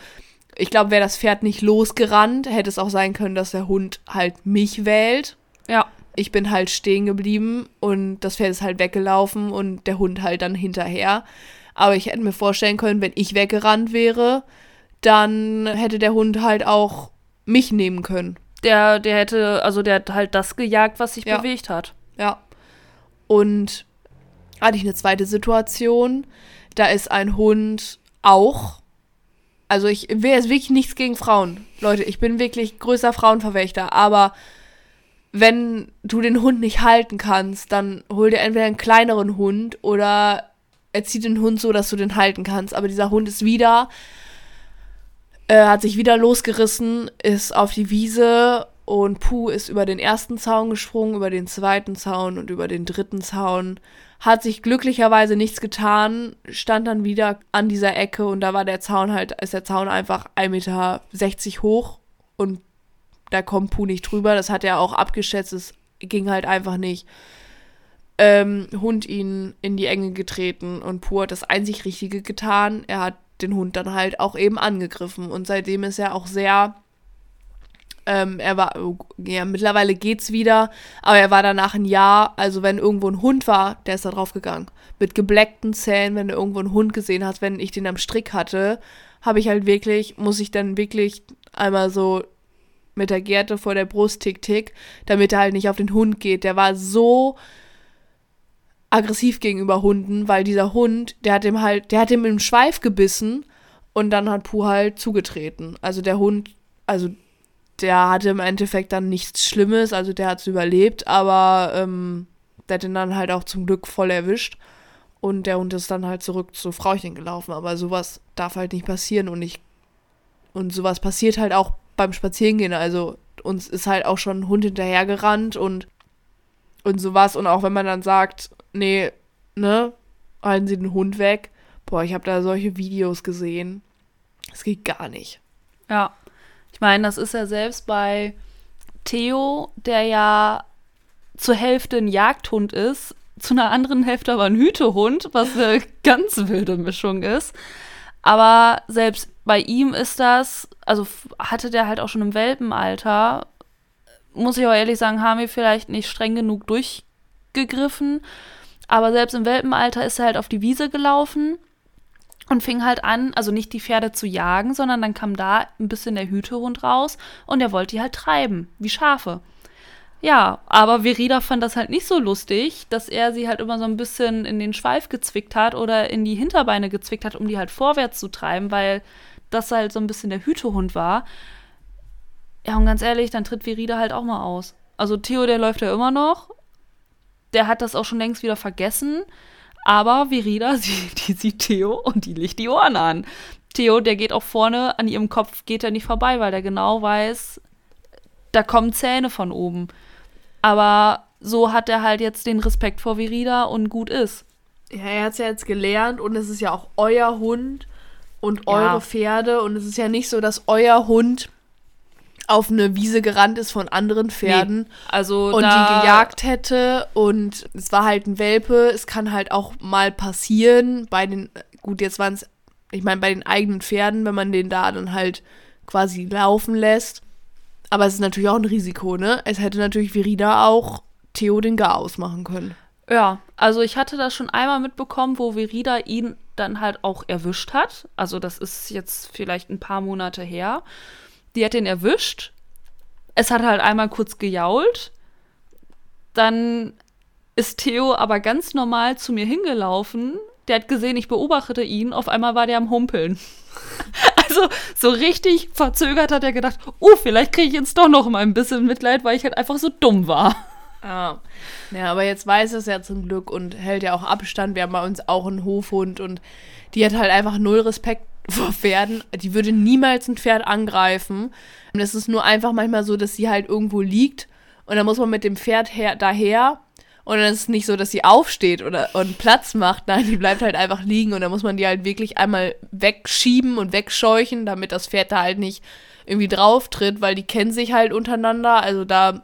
ich glaube, wäre das Pferd nicht losgerannt, hätte es auch sein können, dass der Hund halt mich wählt. Ja. Ich bin halt stehen geblieben und das Pferd ist halt weggelaufen und der Hund halt dann hinterher. Aber ich hätte mir vorstellen können, wenn ich weggerannt wäre, dann hätte der Hund halt auch mich nehmen können. Der, der hätte, also der hat halt das gejagt, was sich Ja. bewegt hat. Ja. Und hatte ich eine zweite Situation. Da ist ein Hund auch. Also ich will jetzt wirklich nichts gegen Frauen. Leute, ich bin wirklich größter Frauenverwächter. Aber wenn du den Hund nicht halten kannst, dann hol dir entweder einen kleineren Hund oder erzieh den Hund so, dass du den halten kannst. Aber dieser Hund ist wieder, äh, hat sich wieder losgerissen, ist auf die Wiese und Puh ist über den ersten Zaun gesprungen, über den zweiten Zaun und über den dritten Zaun. Hat sich glücklicherweise nichts getan, stand dann wieder an dieser Ecke und da war der Zaun halt, ist der Zaun einfach 1,60 Meter hoch und da kommt Puh nicht drüber. Das hat er auch abgeschätzt, es ging halt einfach nicht. Ähm, Hund ihn in die Enge getreten und Puh hat das einzig Richtige getan. Er hat den Hund dann halt auch eben angegriffen und seitdem ist er auch sehr ähm, er war, ja, mittlerweile geht's wieder, aber er war danach ein Jahr, also wenn irgendwo ein Hund war, der ist da drauf gegangen. Mit gebleckten Zähnen, wenn du irgendwo einen Hund gesehen hast, wenn ich den am Strick hatte, habe ich halt wirklich, muss ich dann wirklich einmal so mit der Gerte vor der Brust tick tick, damit er halt nicht auf den Hund geht. Der war so aggressiv gegenüber Hunden, weil dieser Hund, der hat ihm halt, der hat ihm im Schweif gebissen und dann hat Puh halt zugetreten. Also der Hund, also der hatte im Endeffekt dann nichts Schlimmes, also der hat es überlebt, aber ähm, der hat ihn dann halt auch zum Glück voll erwischt. Und der Hund ist dann halt zurück zu Frauchen gelaufen. Aber sowas darf halt nicht passieren und ich. Und sowas passiert halt auch beim Spazierengehen. Also uns ist halt auch schon ein Hund hinterhergerannt und, und sowas. Und auch wenn man dann sagt, nee, ne, halten Sie den Hund weg. Boah, ich habe da solche Videos gesehen. Das geht gar nicht. Ja. Ich meine, das ist ja selbst bei Theo, der ja zur Hälfte ein Jagdhund ist, zu einer anderen Hälfte aber ein Hütehund, was eine ganz wilde Mischung ist. Aber selbst bei ihm ist das, also hatte der halt auch schon im Welpenalter, muss ich auch ehrlich sagen, haben wir vielleicht nicht streng genug durchgegriffen. Aber selbst im Welpenalter ist er halt auf die Wiese gelaufen und fing halt an, also nicht die Pferde zu jagen, sondern dann kam da ein bisschen der Hütehund raus und er wollte die halt treiben, wie Schafe. Ja, aber Verida fand das halt nicht so lustig, dass er sie halt immer so ein bisschen in den Schweif gezwickt hat oder in die Hinterbeine gezwickt hat, um die halt vorwärts zu treiben, weil das halt so ein bisschen der Hütehund war. Ja, und ganz ehrlich, dann tritt Verida halt auch mal aus. Also Theo, der läuft ja immer noch. Der hat das auch schon längst wieder vergessen. Aber Verida, sie, die sieht Theo und die legt die Ohren an. Theo, der geht auch vorne an ihrem Kopf, geht er nicht vorbei, weil der genau weiß, da kommen Zähne von oben. Aber so hat er halt jetzt den Respekt vor Verida und gut ist. Ja, er hat es ja jetzt gelernt und es ist ja auch euer Hund und Ja. eure Pferde und es ist ja nicht so, dass euer Hund auf eine Wiese gerannt ist von anderen Pferden Also und die gejagt hätte und es war halt ein Welpe. Es kann halt auch mal passieren bei den, gut, jetzt waren es, ich meine, bei den eigenen Pferden, wenn man den da dann halt quasi laufen lässt. Aber es ist natürlich auch ein Risiko, ne? Es hätte natürlich Verida auch Theo den Gar ausmachen können. Ja, also ich hatte das schon einmal mitbekommen, wo Verida ihn dann halt auch erwischt hat. Also das ist jetzt vielleicht ein paar Monate her. Die hat ihn erwischt. Es hat halt einmal kurz gejault. Dann ist Theo aber ganz normal zu mir hingelaufen. Der hat gesehen, ich beobachtete ihn. Auf einmal war der am Humpeln. Also so richtig verzögert hat er gedacht, oh, vielleicht kriege ich jetzt doch noch mal ein bisschen Mitleid, weil ich halt einfach so dumm war. Ja. Ja, aber jetzt weiß es ja zum Glück und hält ja auch Abstand. Wir haben bei uns auch einen Hofhund und die hat halt einfach null Respekt vor Pferden. Die würde niemals ein Pferd angreifen. Und es ist nur einfach manchmal so, dass sie halt irgendwo liegt und dann muss man mit dem Pferd her daher. Und dann ist es nicht so, dass sie aufsteht oder und Platz macht. Nein, die bleibt halt einfach liegen und dann muss man die halt wirklich einmal wegschieben und wegscheuchen, damit das Pferd da halt nicht irgendwie drauf tritt, weil die kennen sich halt untereinander. Also da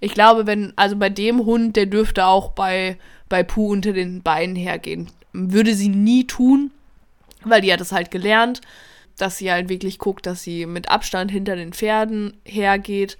ich glaube, wenn, also bei dem Hund, der dürfte auch bei, bei Puh unter den Beinen hergehen. Würde sie nie tun, weil die hat es halt gelernt, dass sie halt wirklich guckt, dass sie mit Abstand hinter den Pferden hergeht.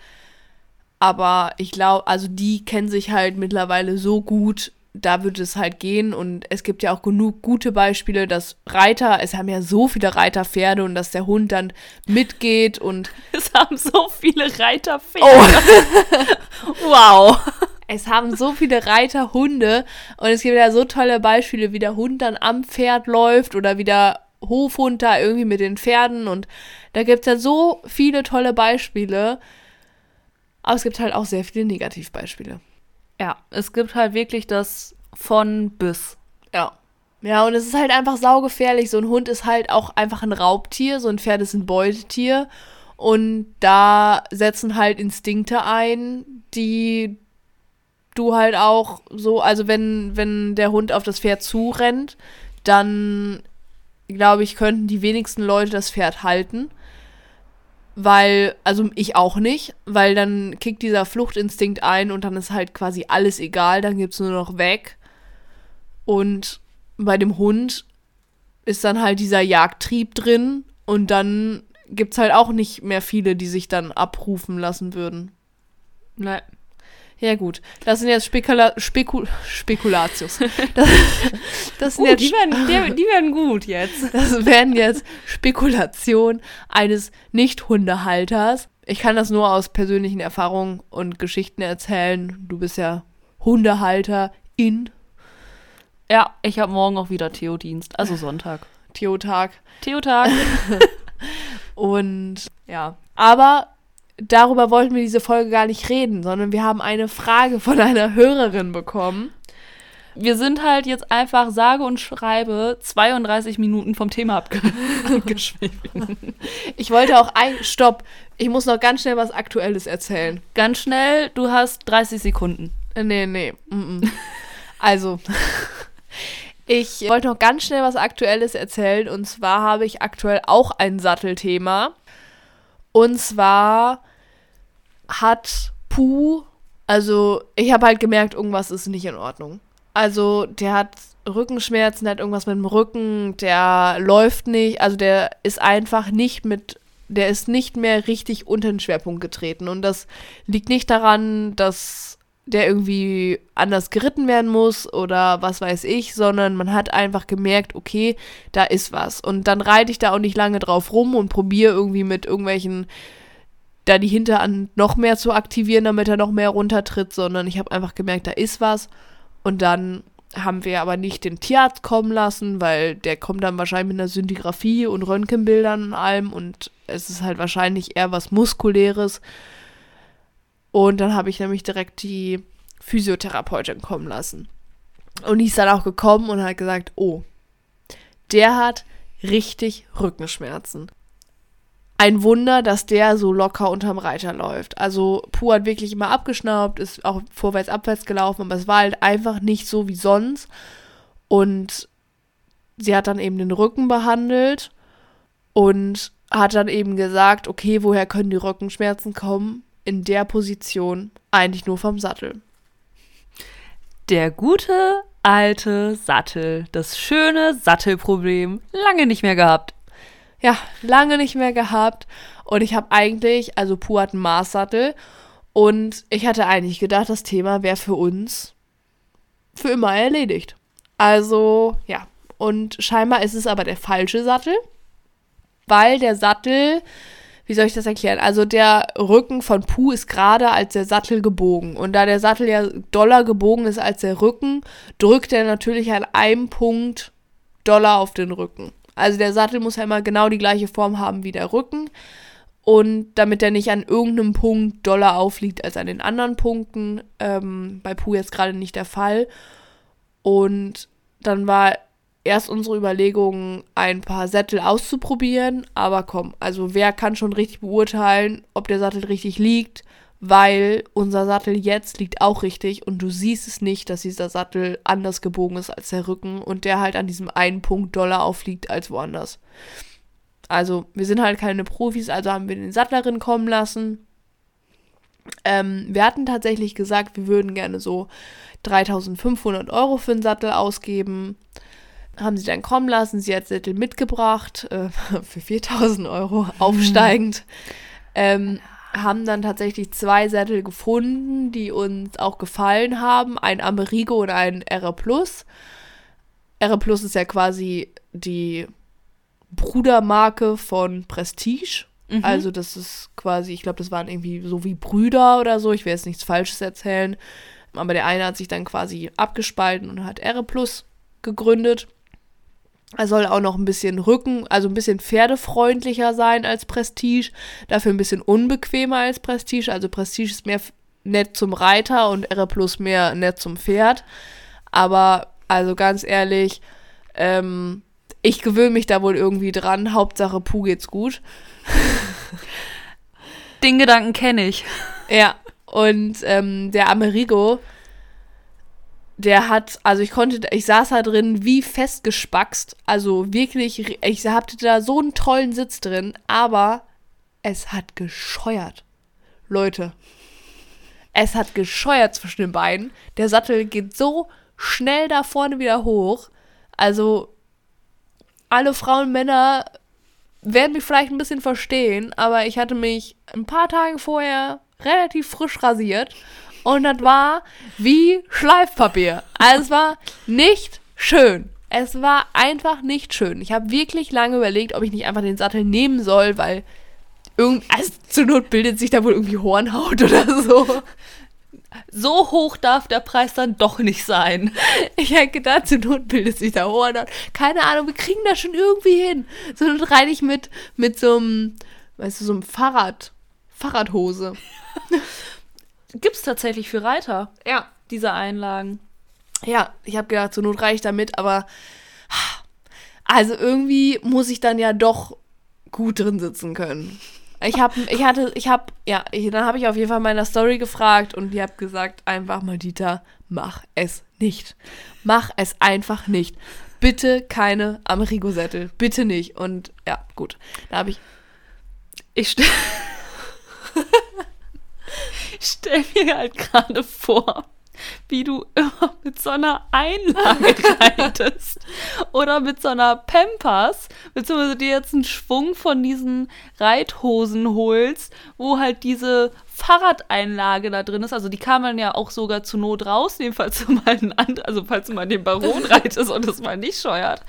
Aber ich glaube, also die kennen sich halt mittlerweile so gut, da würde es halt gehen und es gibt ja auch genug gute Beispiele, dass Reiter, es haben ja so viele Reiterpferde und dass der Hund dann mitgeht und Es haben so viele Reiterpferde. Oh. wow. es haben so viele Reiterhunde und es gibt ja so tolle Beispiele, wie der Hund dann am Pferd läuft oder wie der Hofhund da irgendwie mit den Pferden und da gibt es ja so viele tolle Beispiele. Aber es gibt halt auch sehr viele Negativbeispiele. Ja, es gibt halt wirklich das von bis. Ja. Ja, und es ist halt einfach saugefährlich. So ein Hund ist halt auch einfach ein Raubtier, so ein Pferd ist ein Beutetier. Und da setzen halt Instinkte ein, die du halt auch so, also wenn, wenn der Hund auf das Pferd zurennt, dann glaube ich, könnten die wenigsten Leute das Pferd halten. Weil, also ich auch nicht, weil dann kickt dieser Fluchtinstinkt ein und dann ist halt quasi alles egal, dann gibt es nur noch weg. Und bei dem Hund ist dann halt dieser Jagdtrieb drin und dann gibt es halt auch nicht mehr viele, die sich dann abrufen lassen würden. Nein. Ja, gut. Das sind jetzt Spekula Spekul Spekulatius. Das, das sind Uh, jetzt die, werden, die, die werden gut jetzt. Das werden jetzt Spekulationen eines Nicht-Hundehalters. Ich kann das nur aus persönlichen Erfahrungen und Geschichten erzählen. Du bist ja Hundehalter in Ja, ich habe morgen auch wieder Theo-Dienst, also Sonntag. Theotag. Theo-Tag. Und ja, aber darüber wollten wir diese Folge gar nicht reden, sondern wir haben eine Frage von einer Hörerin bekommen. Wir sind halt jetzt einfach sage und schreibe 32 Minuten vom Thema abge abgeschwiffen. Ich wollte auch ein. Stopp! Ich muss noch ganz schnell was Aktuelles erzählen. Ganz schnell, du hast 30 Sekunden. Äh, Nee, nee. Mm -mm. Also, ich wollte noch ganz schnell was Aktuelles erzählen. Und zwar habe ich aktuell auch ein Sattelthema. Und zwar hat Puh, also ich habe halt gemerkt, irgendwas ist nicht in Ordnung. Also der hat Rückenschmerzen, der hat irgendwas mit dem Rücken, der läuft nicht, also der ist einfach nicht mit, der ist nicht mehr richtig unter den Schwerpunkt getreten. Und das liegt nicht daran, dass der irgendwie anders geritten werden muss oder was weiß ich, sondern man hat einfach gemerkt, okay, da ist was. Und dann reite ich da auch nicht lange drauf rum und probiere irgendwie mit irgendwelchen da die Hinterhand noch mehr zu aktivieren, damit er noch mehr runtertritt, sondern ich habe einfach gemerkt, da ist was. Und dann haben wir aber nicht den Tierarzt kommen lassen, weil der kommt dann wahrscheinlich mit einer Syndigraphie und Röntgenbildern und allem und es ist halt wahrscheinlich eher was Muskuläres. Und dann habe ich nämlich direkt die Physiotherapeutin kommen lassen. Und die ist dann auch gekommen und hat gesagt, oh, der hat richtig Rückenschmerzen. Ein Wunder, dass der so locker unterm Reiter läuft. Also Puh hat wirklich immer abgeschnaubt, ist auch vorwärts, abwärts gelaufen, aber es war halt einfach nicht so wie sonst. Und sie hat dann eben den Rücken behandelt und hat dann eben gesagt, okay, woher können die Rückenschmerzen kommen? In der Position eigentlich nur vom Sattel. Der gute alte Sattel. Das schöne Sattelproblem. Lange nicht mehr gehabt. Ja, lange nicht mehr gehabt. Und ich habe eigentlich, also Puh hat einen Maßsattel. Und ich hatte eigentlich gedacht, das Thema wäre für uns für immer erledigt. Also, ja. Und scheinbar ist es aber der falsche Sattel. Weil der Sattel, wie soll ich das erklären? Also der Rücken von Puh ist gerade als der Sattel gebogen. Und da der Sattel ja doller gebogen ist als der Rücken, drückt er natürlich an einem Punkt doller auf den Rücken. Also der Sattel muss ja immer genau die gleiche Form haben wie der Rücken. Und damit er nicht an irgendeinem Punkt doller aufliegt als an den anderen Punkten, ähm, bei Puh jetzt gerade nicht der Fall. Und dann war erst unsere Überlegung, ein paar Sättel auszuprobieren. Aber komm, also wer kann schon richtig beurteilen, ob der Sattel richtig liegt? Weil unser Sattel jetzt liegt auch richtig und du siehst es nicht, dass dieser Sattel anders gebogen ist als der Rücken und der halt an diesem einen Punkt doller aufliegt als woanders. Also, wir sind halt keine Profis, also haben wir den Sattlerin kommen lassen. Ähm, wir hatten tatsächlich gesagt, wir würden gerne so 3500 Euro für einen Sattel ausgeben. Haben sie dann kommen lassen. Sie hat Sättel mitgebracht äh, für 4000 Euro aufsteigend. Ähm, haben dann tatsächlich zwei Sättel gefunden, die uns auch gefallen haben. Ein Amerigo und ein R Plus. R Plus ist ja quasi die Brudermarke von Prestige. Mhm. Also das ist quasi, ich glaube, das waren irgendwie so wie Brüder oder so. Ich will jetzt nichts Falsches erzählen. Aber der eine hat sich dann quasi abgespalten und hat R Plus gegründet. Er soll auch noch ein bisschen Rücken, also ein bisschen pferdefreundlicher sein als Prestige, dafür ein bisschen unbequemer als Prestige. Also Prestige ist mehr nett zum Reiter und R Plus mehr nett zum Pferd. Aber also ganz ehrlich, ähm, ich gewöhne mich da wohl irgendwie dran. Hauptsache Puh geht's gut. Den Gedanken kenne ich. Ja, und ähm, der Amerigo, der hat, also ich konnte, ich saß da drin wie festgespackst. Also wirklich, ich hatte da so einen tollen Sitz drin, aber es hat gescheuert. Leute, es hat gescheuert zwischen den Beinen. Der Sattel geht so schnell da vorne wieder hoch. Also alle Frauen, Männer werden mich vielleicht ein bisschen verstehen, aber ich hatte mich ein paar Tage vorher relativ frisch rasiert und das war wie Schleifpapier. Also es war nicht schön. Es war einfach nicht schön. Ich habe wirklich lange überlegt, ob ich nicht einfach den Sattel nehmen soll, weil irgend also zur Not bildet sich da wohl irgendwie Hornhaut oder so. So hoch darf der Preis dann doch nicht sein. Ich hätte gedacht, zur Not bildet sich da Hornhaut. Keine Ahnung, wir kriegen das schon irgendwie hin. So Not reite ich mit, mit so einem, weißt du, so einem Fahrrad, Fahrradhose. Gibt's tatsächlich für Reiter, Ja. diese Einlagen. Ja, ich habe gedacht, zur Not reicht damit, aber also irgendwie muss ich dann ja doch gut drin sitzen können. Ich habe, ich hatte, ich habe, ja, ich, dann habe ich auf jeden Fall meiner Story gefragt und die habe gesagt, einfach mal Dieter, mach es nicht. Mach es einfach nicht. Bitte keine Amerigo-Sättel. Bitte nicht. Und ja, gut. Da habe ich, Ich ich stell mir halt gerade vor, wie du immer mit so einer Einlage reitest oder mit so einer Pampers, beziehungsweise dir jetzt einen Schwung von diesen Reithosen holst, wo halt diese Fahrradeinlage da drin ist. Also die kann man ja auch sogar zur Not rausnehmen, falls du mal einen anderen, also falls du mal den Baron reitest und es mal nicht scheuert.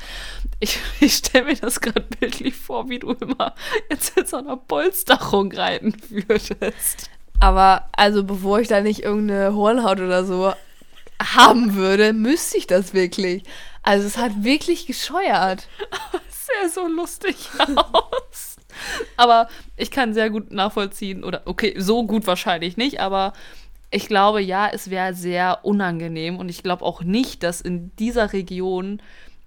Ich, ich stelle mir das gerade bildlich vor, wie du immer jetzt in so einer Polsterung reiten würdest. Aber also bevor ich da nicht irgendeine Hornhaut oder so haben würde, müsste ich das wirklich. Also es hat wirklich gescheuert. sehr so lustig aus. Aber ich kann sehr gut nachvollziehen, oder okay, so gut wahrscheinlich nicht, aber ich glaube, ja, es wäre sehr unangenehm und ich glaube auch nicht, dass in dieser Region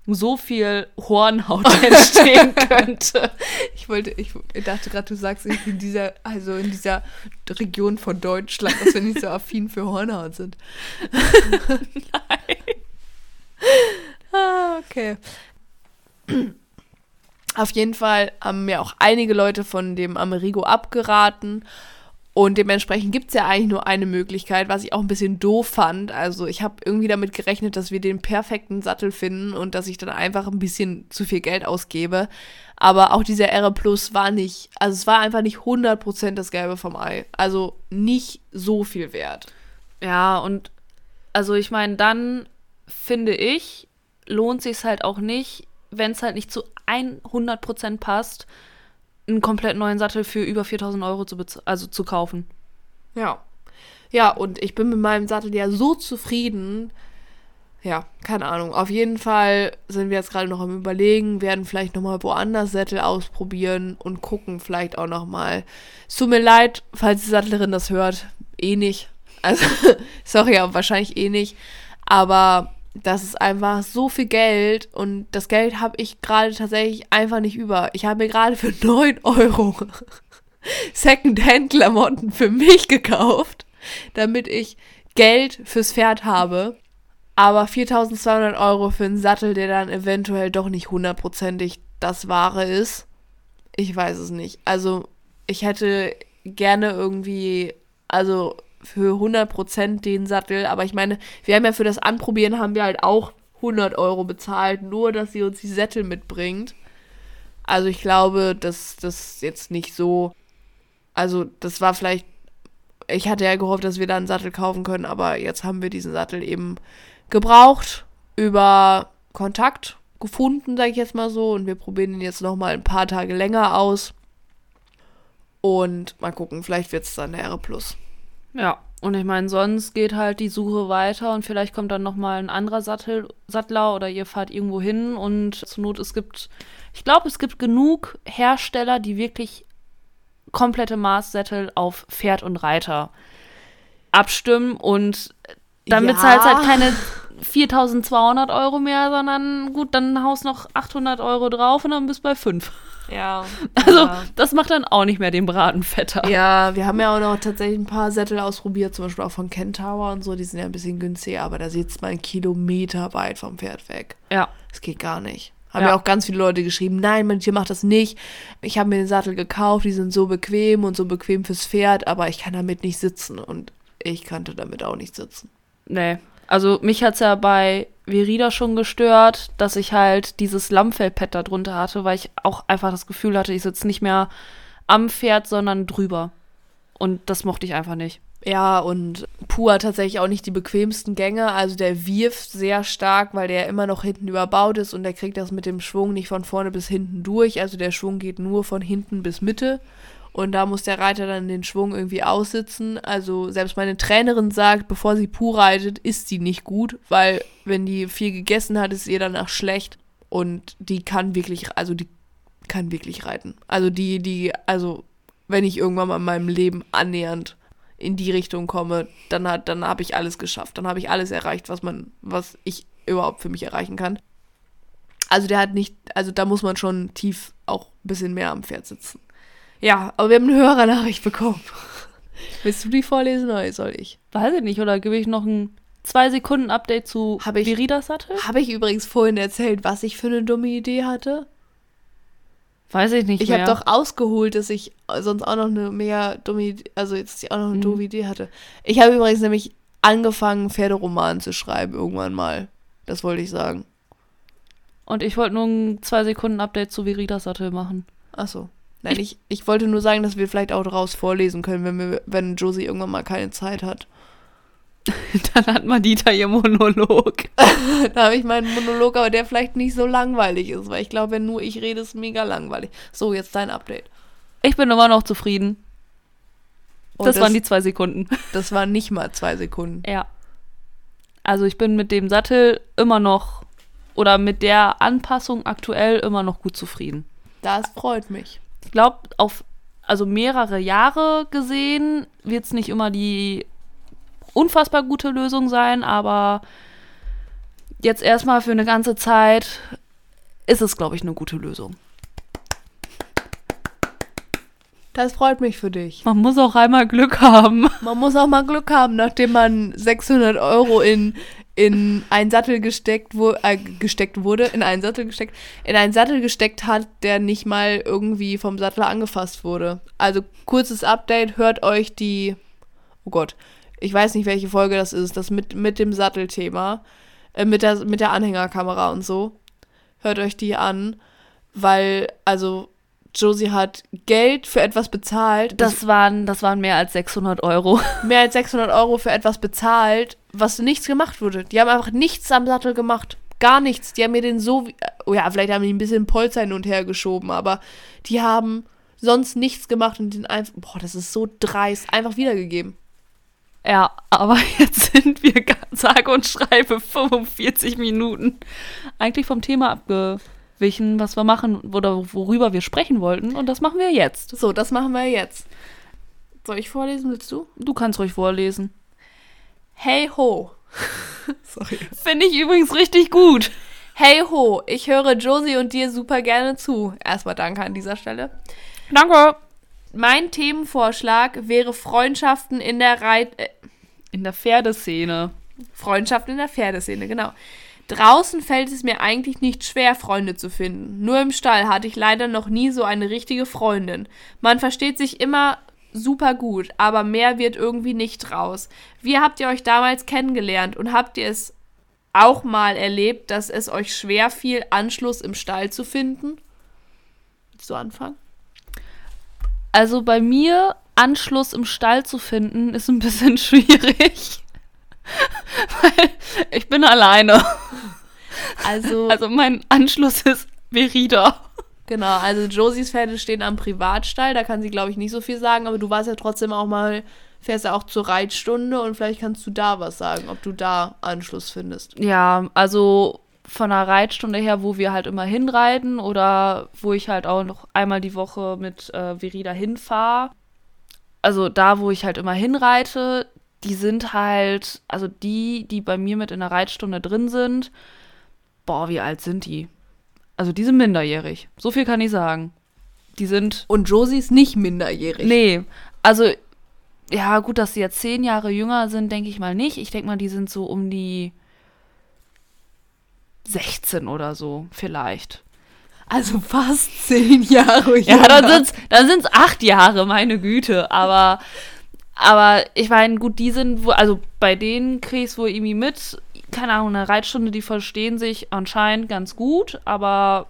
so viel Hornhaut entstehen könnte. Ich wollte, ich dachte gerade, du sagst in dieser, also in dieser Region von Deutschland, dass wir nicht so affin für Hornhaut sind. Ah, okay. Auf jeden Fall haben mir auch einige Leute von dem Amerigo abgeraten. Und dementsprechend gibt es ja eigentlich nur eine Möglichkeit, was ich auch ein bisschen doof fand. Also ich habe irgendwie damit gerechnet, dass wir den perfekten Sattel finden und dass ich dann einfach ein bisschen zu viel Geld ausgebe. Aber auch dieser R Plus war nicht, also es war einfach nicht 100% das Gelbe vom Ei. Also nicht so viel wert. Ja, und also ich meine, dann finde ich, lohnt sich halt auch nicht, wenn es halt nicht zu 100% passt, einen komplett neuen Sattel für über 4000 Euro zu, also zu kaufen. Ja. Ja, und ich bin mit meinem Sattel ja so zufrieden. Ja, keine Ahnung. Auf jeden Fall sind wir jetzt gerade noch am Überlegen, werden vielleicht nochmal woanders Sättel ausprobieren und gucken vielleicht auch nochmal. Es tut mir leid, falls die Sattlerin das hört. Eh nicht. Also, sorry, aber wahrscheinlich eh nicht. Aber das ist einfach so viel Geld und das Geld habe ich gerade tatsächlich einfach nicht über. Ich habe mir gerade für 9 Euro Secondhand-Klamotten für mich gekauft, damit ich Geld fürs Pferd habe. Aber 4200 Euro für einen Sattel, der dann eventuell doch nicht hundertprozentig das Wahre ist. Ich weiß es nicht. Also, ich hätte gerne irgendwie, also für 100% den Sattel. Aber ich meine, wir haben ja für das Anprobieren haben wir halt auch 100 Euro bezahlt, nur dass sie uns die Sättel mitbringt. Also ich glaube, dass das jetzt nicht so Also, das war vielleicht. Ich hatte ja gehofft, dass wir da einen Sattel kaufen können, aber jetzt haben wir diesen Sattel eben gebraucht über Kontakt gefunden, sage ich jetzt mal so. Und wir probieren ihn jetzt noch mal ein paar Tage länger aus. Und mal gucken, vielleicht wird es dann der R Plus. Ja, und ich meine, sonst geht halt die Suche weiter und vielleicht kommt dann noch mal ein anderer Sattel, Sattler oder ihr fahrt irgendwo hin und zur Not, es gibt, ich glaube, es gibt genug Hersteller, die wirklich komplette Maßsättel auf Pferd und Reiter abstimmen und damit Ja. zahlst halt keine 4200 Euro mehr, sondern gut, dann haust noch 800 Euro drauf und dann bist du bei 5. Ja. Also, das macht dann auch nicht mehr den Braten fetter. Ja, wir haben ja auch noch tatsächlich ein paar Sättel ausprobiert, zum Beispiel auch von Kentaur und so. Die sind ja ein bisschen günstiger, aber da sitzt man Kilometer weit vom Pferd weg. Ja. Das geht gar nicht. Haben Ja. ja. auch ganz viele Leute geschrieben, nein, mein Tier macht das nicht. Ich habe mir den Sattel gekauft, die sind so bequem und so bequem fürs Pferd, aber ich kann damit nicht sitzen. Und ich kannte damit auch nicht sitzen. Nee. Also mich hat's ja bei Verida schon gestört, dass ich halt dieses Lammfellpad da drunter hatte, weil ich auch einfach das Gefühl hatte, ich sitze nicht mehr am Pferd, sondern drüber. Und das mochte ich einfach nicht. Ja, und Pu hat tatsächlich auch nicht die bequemsten Gänge. Also der wirft sehr stark, weil der immer noch hinten überbaut ist und der kriegt das mit dem Schwung nicht von vorne bis hinten durch. Also der Schwung geht nur von hinten bis Mitte. Und da muss der Reiter dann den Schwung irgendwie aussitzen. Also selbst meine Trainerin sagt, bevor sie Pu reitet, ist sie nicht gut, weil wenn die viel gegessen hat, ist ihr danach schlecht. Und die kann wirklich, also die kann wirklich reiten. Also die, die, also wenn ich irgendwann mal in meinem Leben annähernd in die Richtung komme, dann hat, dann habe ich alles geschafft. Dann habe ich alles erreicht, was man, was ich überhaupt für mich erreichen kann. Also der hat nicht, also da muss man schon tief auch ein bisschen mehr am Pferd sitzen. Ja, aber wir haben eine Hörernachricht bekommen. Willst du die vorlesen oder soll ich? Weiß ich nicht, oder gebe ich noch ein zwei Sekunden Update zu Hab ich- Veridas Sattel? Habe ich übrigens vorhin erzählt, was ich für eine dumme Idee hatte? Weiß ich nicht Ich mehr. habe doch ausgeholt, dass ich sonst auch noch eine mega dumme Idee, also jetzt auch noch eine Mhm. doofe Idee hatte. Ich habe übrigens nämlich angefangen, Pferderoman zu schreiben irgendwann mal. Das wollte ich sagen. Und ich wollte nur ein zwei Sekunden Update zu Veridas Sattel machen. Ach so. Nein, ich, ich wollte nur sagen, dass wir vielleicht auch daraus vorlesen können, wenn, wir, wenn Josie irgendwann mal keine Zeit hat. Dann hat man Dieter ihr Monolog. da habe ich meinen Monolog, aber der vielleicht nicht so langweilig ist, weil ich glaube, wenn nur ich rede, ist mega langweilig. So, jetzt dein Update. Ich bin immer noch zufrieden. Und das, waren die zwei Sekunden. das waren nicht mal zwei Sekunden. Ja. Also ich bin mit dem Sattel immer noch oder mit der Anpassung aktuell immer noch gut zufrieden. Das freut mich. Ich glaube, auf also mehrere Jahre gesehen wird es nicht immer die unfassbar gute Lösung sein, aber jetzt erstmal für eine ganze Zeit ist es, glaube ich, eine gute Lösung. Das freut mich für dich. Man muss auch einmal Glück haben. Man muss auch mal Glück haben, nachdem man 600 Euro in, in einen Sattel gesteckt, wo, äh, gesteckt wurde, in einen Sattel gesteckt, in einen Sattel gesteckt hat, der nicht mal irgendwie vom Sattler angefasst wurde. Also kurzes Update, hört euch die, oh Gott, ich weiß nicht, welche Folge das ist, das mit, mit dem Sattelthema, äh, mit, der, mit der Anhängerkamera und so. Hört euch die an, weil, also, Josie hat Geld für etwas bezahlt. Das waren, das waren mehr als 600 Euro. mehr als 600 Euro für etwas bezahlt, was nichts gemacht wurde. Die haben einfach nichts am Sattel gemacht. Gar nichts. Die haben mir den so, oh ja, vielleicht haben die ein bisschen Polster hin und her geschoben, aber die haben sonst nichts gemacht und den einfach, boah, das ist so dreist, einfach wiedergegeben. Ja, aber jetzt sind wir sage und schreibe 45 Minuten eigentlich vom Thema abgewichen, was wir machen oder worüber wir sprechen wollten. Und das machen wir jetzt. So, das machen wir jetzt. Soll ich vorlesen, willst du? Du kannst ruhig vorlesen. Hey ho. Sorry. Finde ich übrigens richtig gut. Hey ho, ich höre Josie und dir super gerne zu. Erstmal danke an dieser Stelle. Danke. Mein Themenvorschlag wäre Freundschaften in der Reit... Äh, In der Pferdeszene. Freundschaft in der Pferdeszene, genau. Draußen fällt es mir eigentlich nicht schwer, Freunde zu finden. Nur im Stall hatte ich leider noch nie so eine richtige Freundin. Man versteht sich immer super gut, aber mehr wird irgendwie nicht raus. Wie habt ihr euch damals kennengelernt und habt ihr es auch mal erlebt, dass es euch schwer fiel, Anschluss im Stall zu finden? Willst du anfangen? Also bei mir Anschluss im Stall zu finden, ist ein bisschen schwierig. Weil ich bin alleine. Also, Also mein Anschluss ist Verida. genau, also Josies Pferde stehen am Privatstall, da kann sie, glaube ich, nicht so viel sagen, aber du warst ja trotzdem auch mal, fährst ja auch zur Reitstunde und vielleicht kannst du da was sagen, ob du da Anschluss findest. Ja, also von der Reitstunde her, wo wir halt immer hinreiten oder wo ich halt auch noch einmal die Woche mit äh, Verida hinfahre. Also da, wo ich halt immer hinreite, die sind halt, also die, die bei mir mit in der Reitstunde drin sind, boah, wie alt sind die? Also die sind minderjährig. So viel kann ich sagen. Die sind Und Josie ist nicht minderjährig. Nee, also ja, gut, dass sie jetzt zehn Jahre jünger sind, denke ich mal nicht. Ich denke mal, die sind so um die 16 oder so, vielleicht. Also fast zehn Jahre Ja, dann sind's, dann sind's acht Jahre, meine Güte. Aber, aber ich meine, gut, die sind, wo, also bei denen krieg ich's wohl irgendwie mit. Keine Ahnung, eine Reitstunde, die verstehen sich anscheinend ganz gut, aber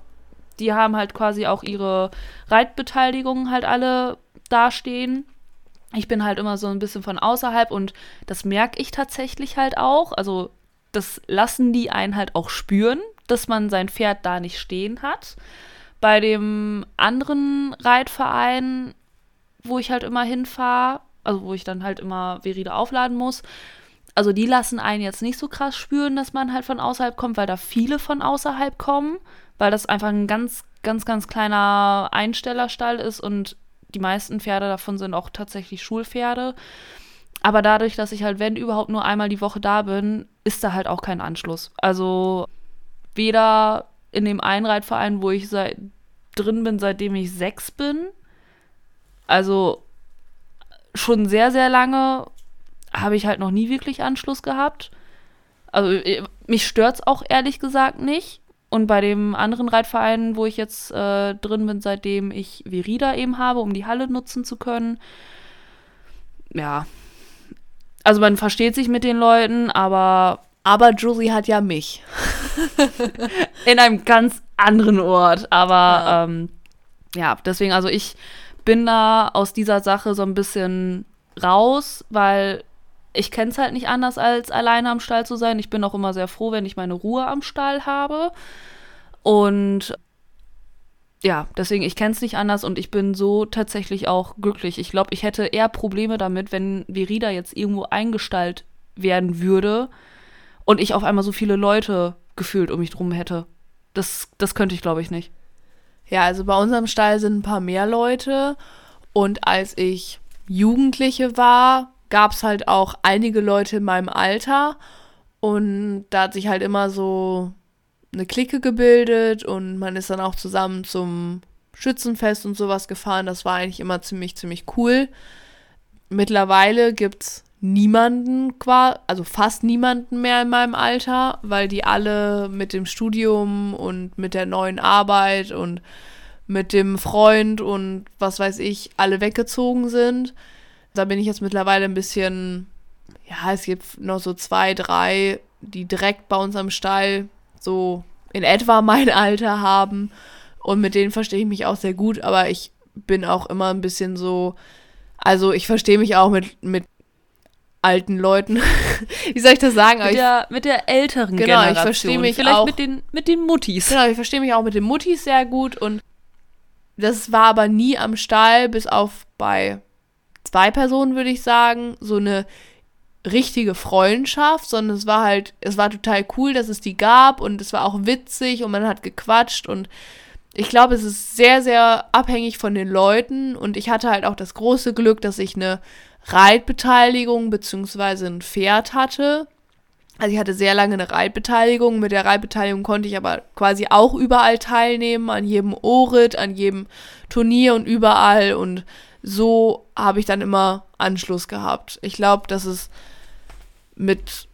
die haben halt quasi auch ihre Reitbeteiligung halt alle dastehen. Ich bin halt immer so ein bisschen von außerhalb und das merke ich tatsächlich halt auch. Also das lassen die einen halt auch spüren, dass man sein Pferd da nicht stehen hat. Bei dem anderen Reitverein, wo ich halt immer hinfahre, also wo ich dann halt immer Veride aufladen muss, also die lassen einen jetzt nicht so krass spüren, dass man halt von außerhalb kommt, weil da viele von außerhalb kommen, weil das einfach ein ganz, ganz, ganz kleiner Einstellerstall ist und die meisten Pferde davon sind auch tatsächlich Schulpferde. Aber dadurch, dass ich halt, wenn überhaupt nur einmal die Woche da bin, ist da halt auch kein Anschluss. Also weder in dem Einreitverein, wo ich seit, drin bin, seitdem ich sechs bin, also schon sehr, sehr lange, habe ich halt noch nie wirklich Anschluss gehabt. Also äh, mich stört es auch ehrlich gesagt nicht. Und bei dem anderen Reitverein, wo ich jetzt äh, drin bin, seitdem ich Verida eben habe, um die Halle nutzen zu können, ja. Also man versteht sich mit den Leuten, aber Aber Josie hat ja mich. in einem ganz anderen Ort. Aber Ja. ähm, ja, deswegen, also ich bin da aus dieser Sache so ein bisschen raus, weil ich kenne es halt nicht anders, als alleine am Stall zu sein. Ich bin auch immer sehr froh, wenn ich meine Ruhe am Stall habe. Und ja, deswegen, ich kenne es nicht anders und ich bin so tatsächlich auch glücklich. Ich glaube, ich hätte eher Probleme damit, wenn Verida jetzt irgendwo eingestallt werden würde und ich auf einmal so viele Leute gefühlt um mich drum hätte. Das, das könnte ich, glaube ich, nicht. Ja, also bei unserem Stall sind ein paar mehr Leute. Und als ich Jugendliche war, gab es halt auch einige Leute in meinem Alter. Und da hat sich halt immer so eine Clique gebildet und man ist dann auch zusammen zum Schützenfest und sowas gefahren. Das war eigentlich immer ziemlich, ziemlich cool. Mittlerweile gibt's niemanden, also fast niemanden mehr in meinem Alter, weil die alle mit dem Studium und mit der neuen Arbeit und mit dem Freund und was weiß ich, alle weggezogen sind. Da bin ich jetzt mittlerweile ein bisschen, ja, es gibt noch so zwei, drei, die direkt bei uns am Stall so in etwa mein Alter haben. Und mit denen verstehe ich mich auch sehr gut, aber ich bin auch immer ein bisschen so, also ich verstehe mich auch mit, mit alten Leuten. Wie soll ich das sagen? Mit ich, der, mit der älteren Genau, ich Generation. verstehe mich Vielleicht auch- mit den, mit den Muttis. Genau, ich verstehe mich auch mit den Muttis sehr gut und das war aber nie am Stall, bis auf bei zwei Personen, würde ich sagen, so eine richtige Freundschaft, sondern es war halt, es war total cool, dass es die gab und es war auch witzig und man hat gequatscht und ich glaube, es ist sehr, sehr abhängig von den Leuten und ich hatte halt auch das große Glück, dass ich eine Reitbeteiligung beziehungsweise ein Pferd hatte. Also ich hatte sehr lange eine Reitbeteiligung. Mit der Reitbeteiligung konnte ich aber quasi auch überall teilnehmen, an jedem Orit, an jedem Turnier und überall. Und so habe ich dann immer Anschluss gehabt. Ich glaube, dass es mit,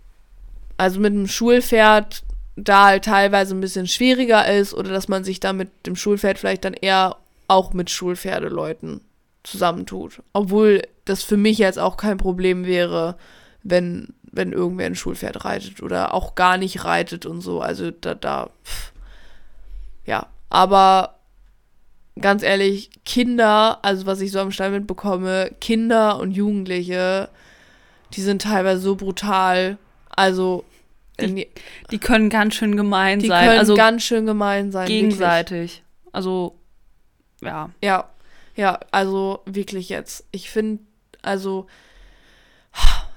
also mit einem Schulpferd da halt teilweise ein bisschen schwieriger ist oder dass man sich da mit dem Schulpferd vielleicht dann eher auch mit Schulpferdeleuten zusammentut. Obwohl das für mich jetzt auch kein Problem wäre, wenn, wenn irgendwer ein Schulpferd reitet oder auch gar nicht reitet und so. Also da, da, pff. ja. Aber ganz ehrlich, Kinder, also was ich so am Stall mitbekomme, Kinder und Jugendliche, die sind teilweise so brutal. Also, die, die können ganz schön gemein die sein. können also ganz schön gemein sein. gegenseitig. Also, ja. Wirklich. Ja, ja, also wirklich jetzt. Ich finde, also,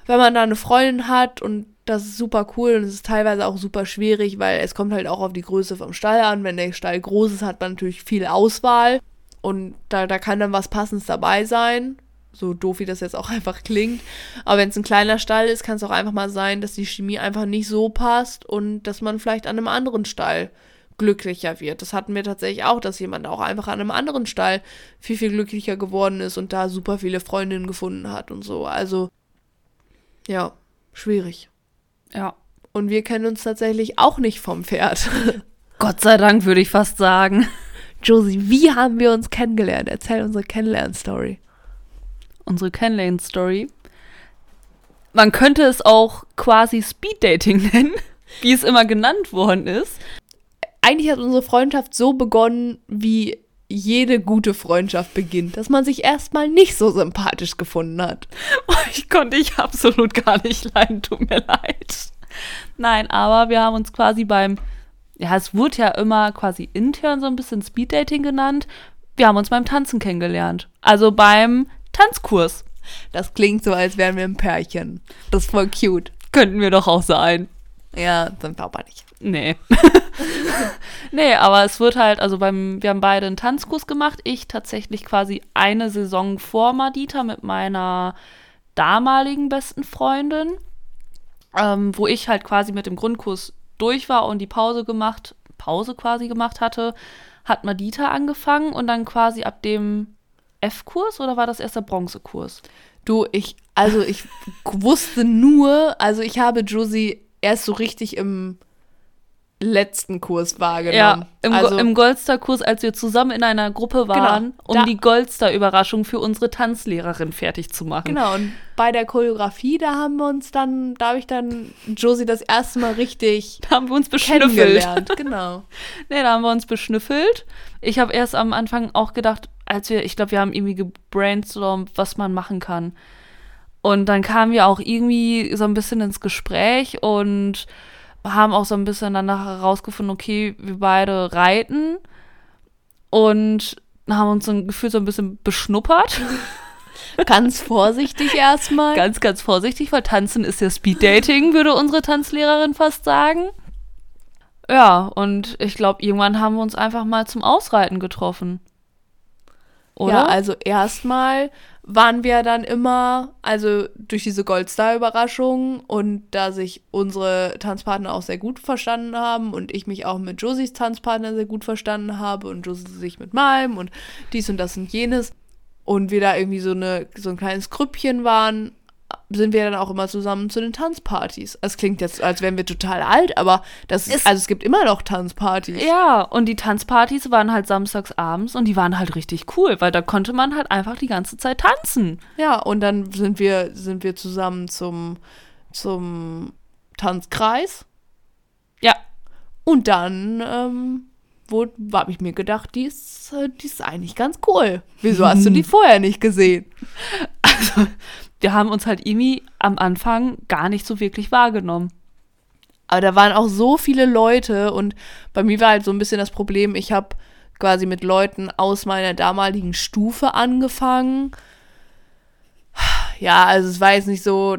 wenn man da eine Freundin hat und das ist super cool und es ist teilweise auch super schwierig, weil es kommt halt auch auf die Größe vom Stall an. Wenn der Stall groß ist, hat man natürlich viel Auswahl und da, da kann dann was Passendes dabei sein. So doof, wie das jetzt auch einfach klingt. Aber wenn es ein kleiner Stall ist, kann es auch einfach mal sein, dass die Chemie einfach nicht so passt und dass man vielleicht an einem anderen Stall glücklicher wird. Das hatten wir tatsächlich auch, dass jemand auch einfach an einem anderen Stall viel, viel glücklicher geworden ist und da super viele Freundinnen gefunden hat und so. Also, ja, schwierig. Ja. Und wir kennen uns tatsächlich auch nicht vom Pferd. Gott sei Dank, würde ich fast sagen. Josie, wie haben wir uns kennengelernt? Erzähl unsere Kennenlern-Story. Unsere Kennenlern-Story. Man könnte es auch quasi Speeddating nennen, wie es immer genannt worden ist. Eigentlich hat unsere Freundschaft so begonnen, wie jede gute Freundschaft beginnt, dass man sich erstmal nicht so sympathisch gefunden hat. Oh, ich konnte ich absolut gar nicht leiden, tut mir leid. Nein, aber wir haben uns quasi beim, ja, es wurde ja immer quasi intern so ein bisschen Speeddating genannt. Wir haben uns beim Tanzen kennengelernt. Also beim Tanzkurs. Das klingt so, als wären wir ein Pärchen. Das ist voll cute. Könnten wir doch auch sein. Ja, sind wir aber nicht. Nee. nee, aber es wird halt, also beim, wir haben beide einen Tanzkurs gemacht. Ich tatsächlich quasi eine Saison vor Madita mit meiner damaligen besten Freundin, ähm, wo ich halt quasi mit dem Grundkurs durch war und die Pause gemacht, Pause quasi gemacht hatte, hat Madita angefangen und dann quasi ab dem F-Kurs oder war das erst der Bronzekurs? Du, ich, also ich wusste nur, also ich habe Josie erst so richtig im letzten Kurs wahrgenommen. Ja, im, also, Go im Goldstar-Kurs, als wir zusammen in einer Gruppe waren, Genau, um da- die Goldstar-Überraschung für unsere Tanzlehrerin fertig zu machen. Genau, und bei der Choreografie, da haben wir uns dann, da habe ich dann Josie das erste Mal richtig Da haben wir uns beschnüffelt. Genau. Nee, da haben wir uns beschnüffelt. Ich habe erst am Anfang auch gedacht, als wir, ich glaube, wir haben irgendwie gebrainstormt, was man machen kann. Und dann kamen wir auch irgendwie so ein bisschen ins Gespräch und haben auch so ein bisschen danach herausgefunden, okay, wir beide reiten und haben uns so ein Gefühl so ein bisschen beschnuppert. Ganz vorsichtig erstmal. Ganz, ganz vorsichtig, weil Tanzen ist ja Speeddating, würde unsere Tanzlehrerin fast sagen. Ja, und ich glaube, irgendwann haben wir uns einfach mal zum Ausreiten getroffen. Oder? Ja, also erstmal waren wir dann immer, also durch diese Goldstar-Überraschung und da sich unsere Tanzpartner auch sehr gut verstanden haben und ich mich auch mit Josies Tanzpartner sehr gut verstanden habe und Josie sich mit meinem und dies und das und jenes und wir da irgendwie so, eine, so ein kleines Grüppchen waren, sind wir dann auch immer zusammen zu den Tanzpartys. Es klingt jetzt, als wären wir total alt, aber das ist, Es- also es gibt immer noch Tanzpartys. ja, und die Tanzpartys waren halt samstags abends und die waren halt richtig cool, weil da konnte man halt einfach die ganze Zeit tanzen. Ja, und dann sind wir, sind wir zusammen zum, zum Tanzkreis. Ja, Und dann ähm, habe ich mir gedacht, die ist, die ist eigentlich ganz cool. Wieso hast du die vorher nicht gesehen? also wir haben uns halt irgendwie am Anfang gar nicht so wirklich wahrgenommen. Aber da waren auch so viele Leute und bei mir war halt so ein bisschen das Problem, ich habe quasi mit Leuten aus meiner damaligen Stufe angefangen. Ja, also es war jetzt nicht so,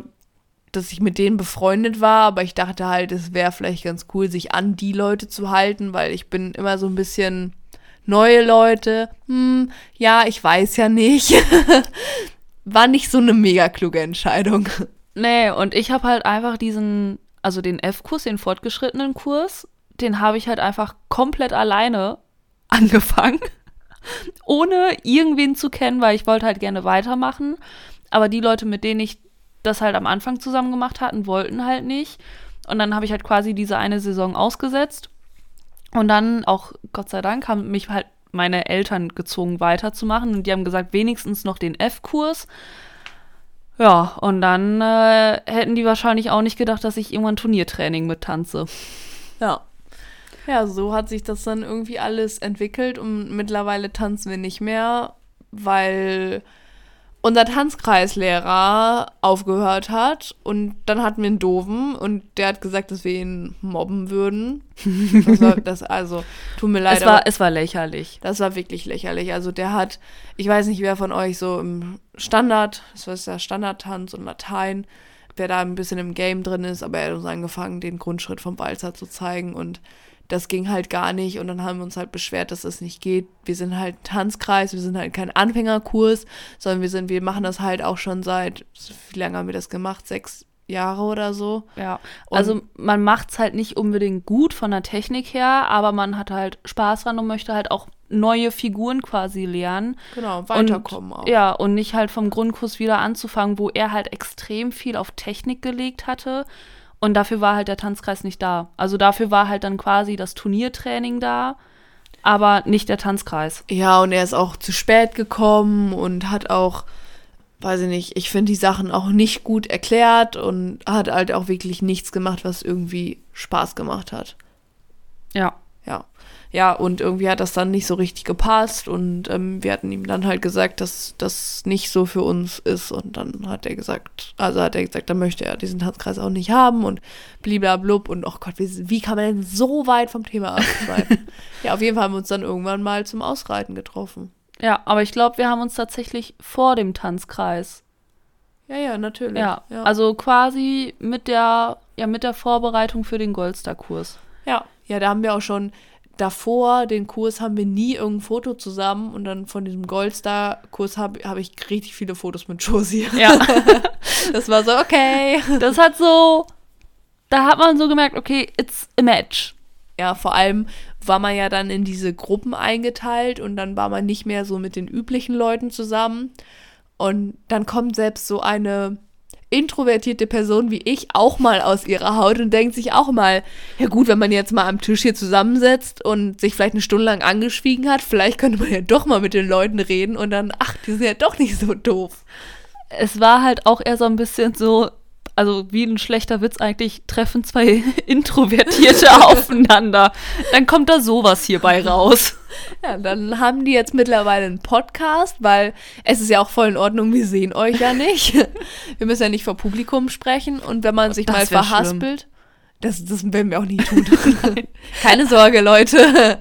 dass ich mit denen befreundet war, aber ich dachte halt, es wäre vielleicht ganz cool, sich an die Leute zu halten, weil ich bin immer so ein bisschen neue Leute. Hm, ja, ich weiß ja nicht. War nicht so eine mega kluge Entscheidung. Nee, und ich habe halt einfach diesen, also den F-Kurs, den fortgeschrittenen Kurs, den habe ich halt einfach komplett alleine angefangen, ohne irgendwen zu kennen, weil ich wollte halt gerne weitermachen. Aber die Leute, mit denen ich das halt am Anfang zusammen gemacht hatten, wollten halt nicht. Und dann habe ich halt quasi diese eine Saison ausgesetzt. Und dann auch, Gott sei Dank, haben mich halt meine Eltern gezwungen, weiterzumachen. Und die haben gesagt, wenigstens noch den F-Kurs. Ja, und dann äh, hätten die wahrscheinlich auch nicht gedacht, dass ich irgendwann Turniertraining mit tanze. Ja. Ja, so hat sich das dann irgendwie alles entwickelt und mittlerweile tanzen wir nicht mehr, weil unser Tanzkreislehrer aufgehört hat und dann hatten wir einen Doofen und der hat gesagt, dass wir ihn mobben würden. Das war, das, also, tut mir leid. Es war, es war lächerlich. Das war wirklich lächerlich. Also der hat, ich weiß nicht, wer von euch so im Standard, das war der Standardtanz und Latein, wer da ein bisschen im Game drin ist, aber er hat uns angefangen, den Grundschritt vom Walzer zu zeigen und das ging halt gar nicht und dann haben wir uns halt beschwert, dass das nicht geht. Wir sind halt Tanzkreis, wir sind halt kein Anfängerkurs, sondern wir sind, wir machen das halt auch schon seit, wie lange haben wir das gemacht? Sechs Jahre oder so. Ja, also man macht es halt nicht unbedingt gut von der Technik her, aber man hat halt Spaß dran und möchte halt auch neue Figuren quasi lernen. Genau, weiterkommen und, auch. Ja, und nicht halt vom Grundkurs wieder anzufangen, wo er halt extrem viel auf Technik gelegt hatte. Und dafür war halt der Tanzkreis nicht da. Also dafür war halt dann quasi das Turniertraining da, aber nicht der Tanzkreis. Ja, und er ist auch zu spät gekommen und hat auch, weiß ich nicht, ich finde die Sachen auch nicht gut erklärt und hat halt auch wirklich nichts gemacht, was irgendwie Spaß gemacht hat. Ja. Ja. Ja, und irgendwie hat das dann nicht so richtig gepasst und ähm, wir hatten ihm dann halt gesagt, dass das nicht so für uns ist und dann hat er gesagt, also hat er gesagt, dann möchte er diesen Tanzkreis auch nicht haben und bliblablub und oh Gott, wie, wie kann man denn so weit vom Thema abschweifen? ja, auf jeden Fall haben wir uns dann irgendwann mal zum Ausreiten getroffen. Ja, aber ich glaube, wir haben uns tatsächlich vor dem Tanzkreis. Ja, ja, natürlich. Ja, also quasi mit der, ja, mit der Vorbereitung für den Goldstar-Kurs. Ja, ja, da haben wir auch schon davor, den Kurs, haben wir nie irgendein Foto zusammen und dann von diesem Goldstar-Kurs habe hab ich richtig viele Fotos mit Josie. Ja. das war so, okay. Das hat so, da hat man so gemerkt, okay, it's a match. Ja, vor allem war man ja dann in diese Gruppen eingeteilt und dann war man nicht mehr so mit den üblichen Leuten zusammen. Und dann kommt selbst so eine introvertierte Person wie ich auch mal aus ihrer Haut und denkt sich auch mal, ja gut, wenn man jetzt mal am Tisch hier zusammensetzt und sich vielleicht eine Stunde lang angeschwiegen hat, vielleicht könnte man ja doch mal mit den Leuten reden und dann, ach, die sind ja doch nicht so doof. Es war halt auch eher so ein bisschen so, also wie ein schlechter Witz eigentlich, treffen zwei Introvertierte aufeinander. Dann kommt da sowas hierbei raus. Ja, dann haben die jetzt mittlerweile einen Podcast, weil es ist ja auch voll in Ordnung, wir sehen euch ja nicht. Wir müssen ja nicht vor Publikum sprechen und wenn man sich Das mal verhaspelt, das, das werden wir auch nie tun. Keine Sorge, Leute.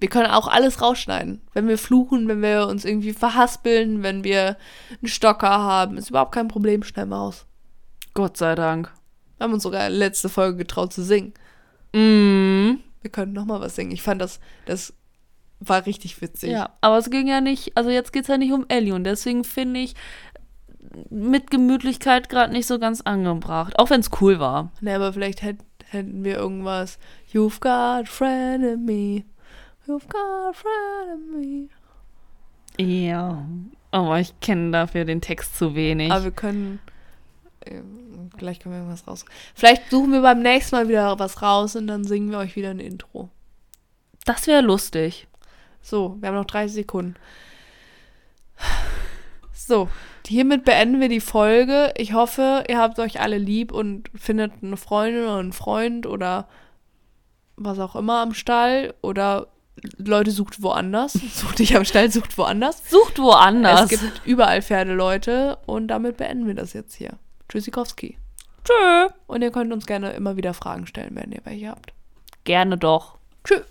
Wir können auch alles rausschneiden. Wenn wir fluchen, wenn wir uns irgendwie verhaspeln, wenn wir einen Stocker haben, ist überhaupt kein Problem, schneiden wir raus. Gott sei Dank. Wir haben uns sogar letzte Folge getraut zu singen. Mm. Wir können noch mal was singen. Ich fand das, das war richtig witzig. Ja, aber es ging ja nicht, also jetzt geht es ja nicht um Ellie und deswegen finde ich mit Gemütlichkeit gerade nicht so ganz angebracht. Auch wenn es cool war. Ne, aber vielleicht hätt, hätten wir irgendwas. You've got friend in me. You've got a friend in me. Ja. Aber ich kenne dafür den Text zu wenig. Aber wir können. ähm, Gleich können wir irgendwas raus. Vielleicht suchen wir beim nächsten Mal wieder was raus und dann singen wir euch wieder ein Intro. das wäre lustig. So, wir haben noch 30 Sekunden. So, hiermit beenden wir die Folge. Ich hoffe, ihr habt euch alle lieb und findet eine Freundin oder einen Freund oder was auch immer am Stall oder Leute sucht woanders. Sucht nicht am Stall, sucht woanders. Sucht woanders. Es gibt überall Pferdeleute und damit beenden wir das jetzt hier. Tschüssikowski. Tschö. Und ihr könnt uns gerne immer wieder Fragen stellen, wenn ihr welche habt. Gerne doch. Tschüss.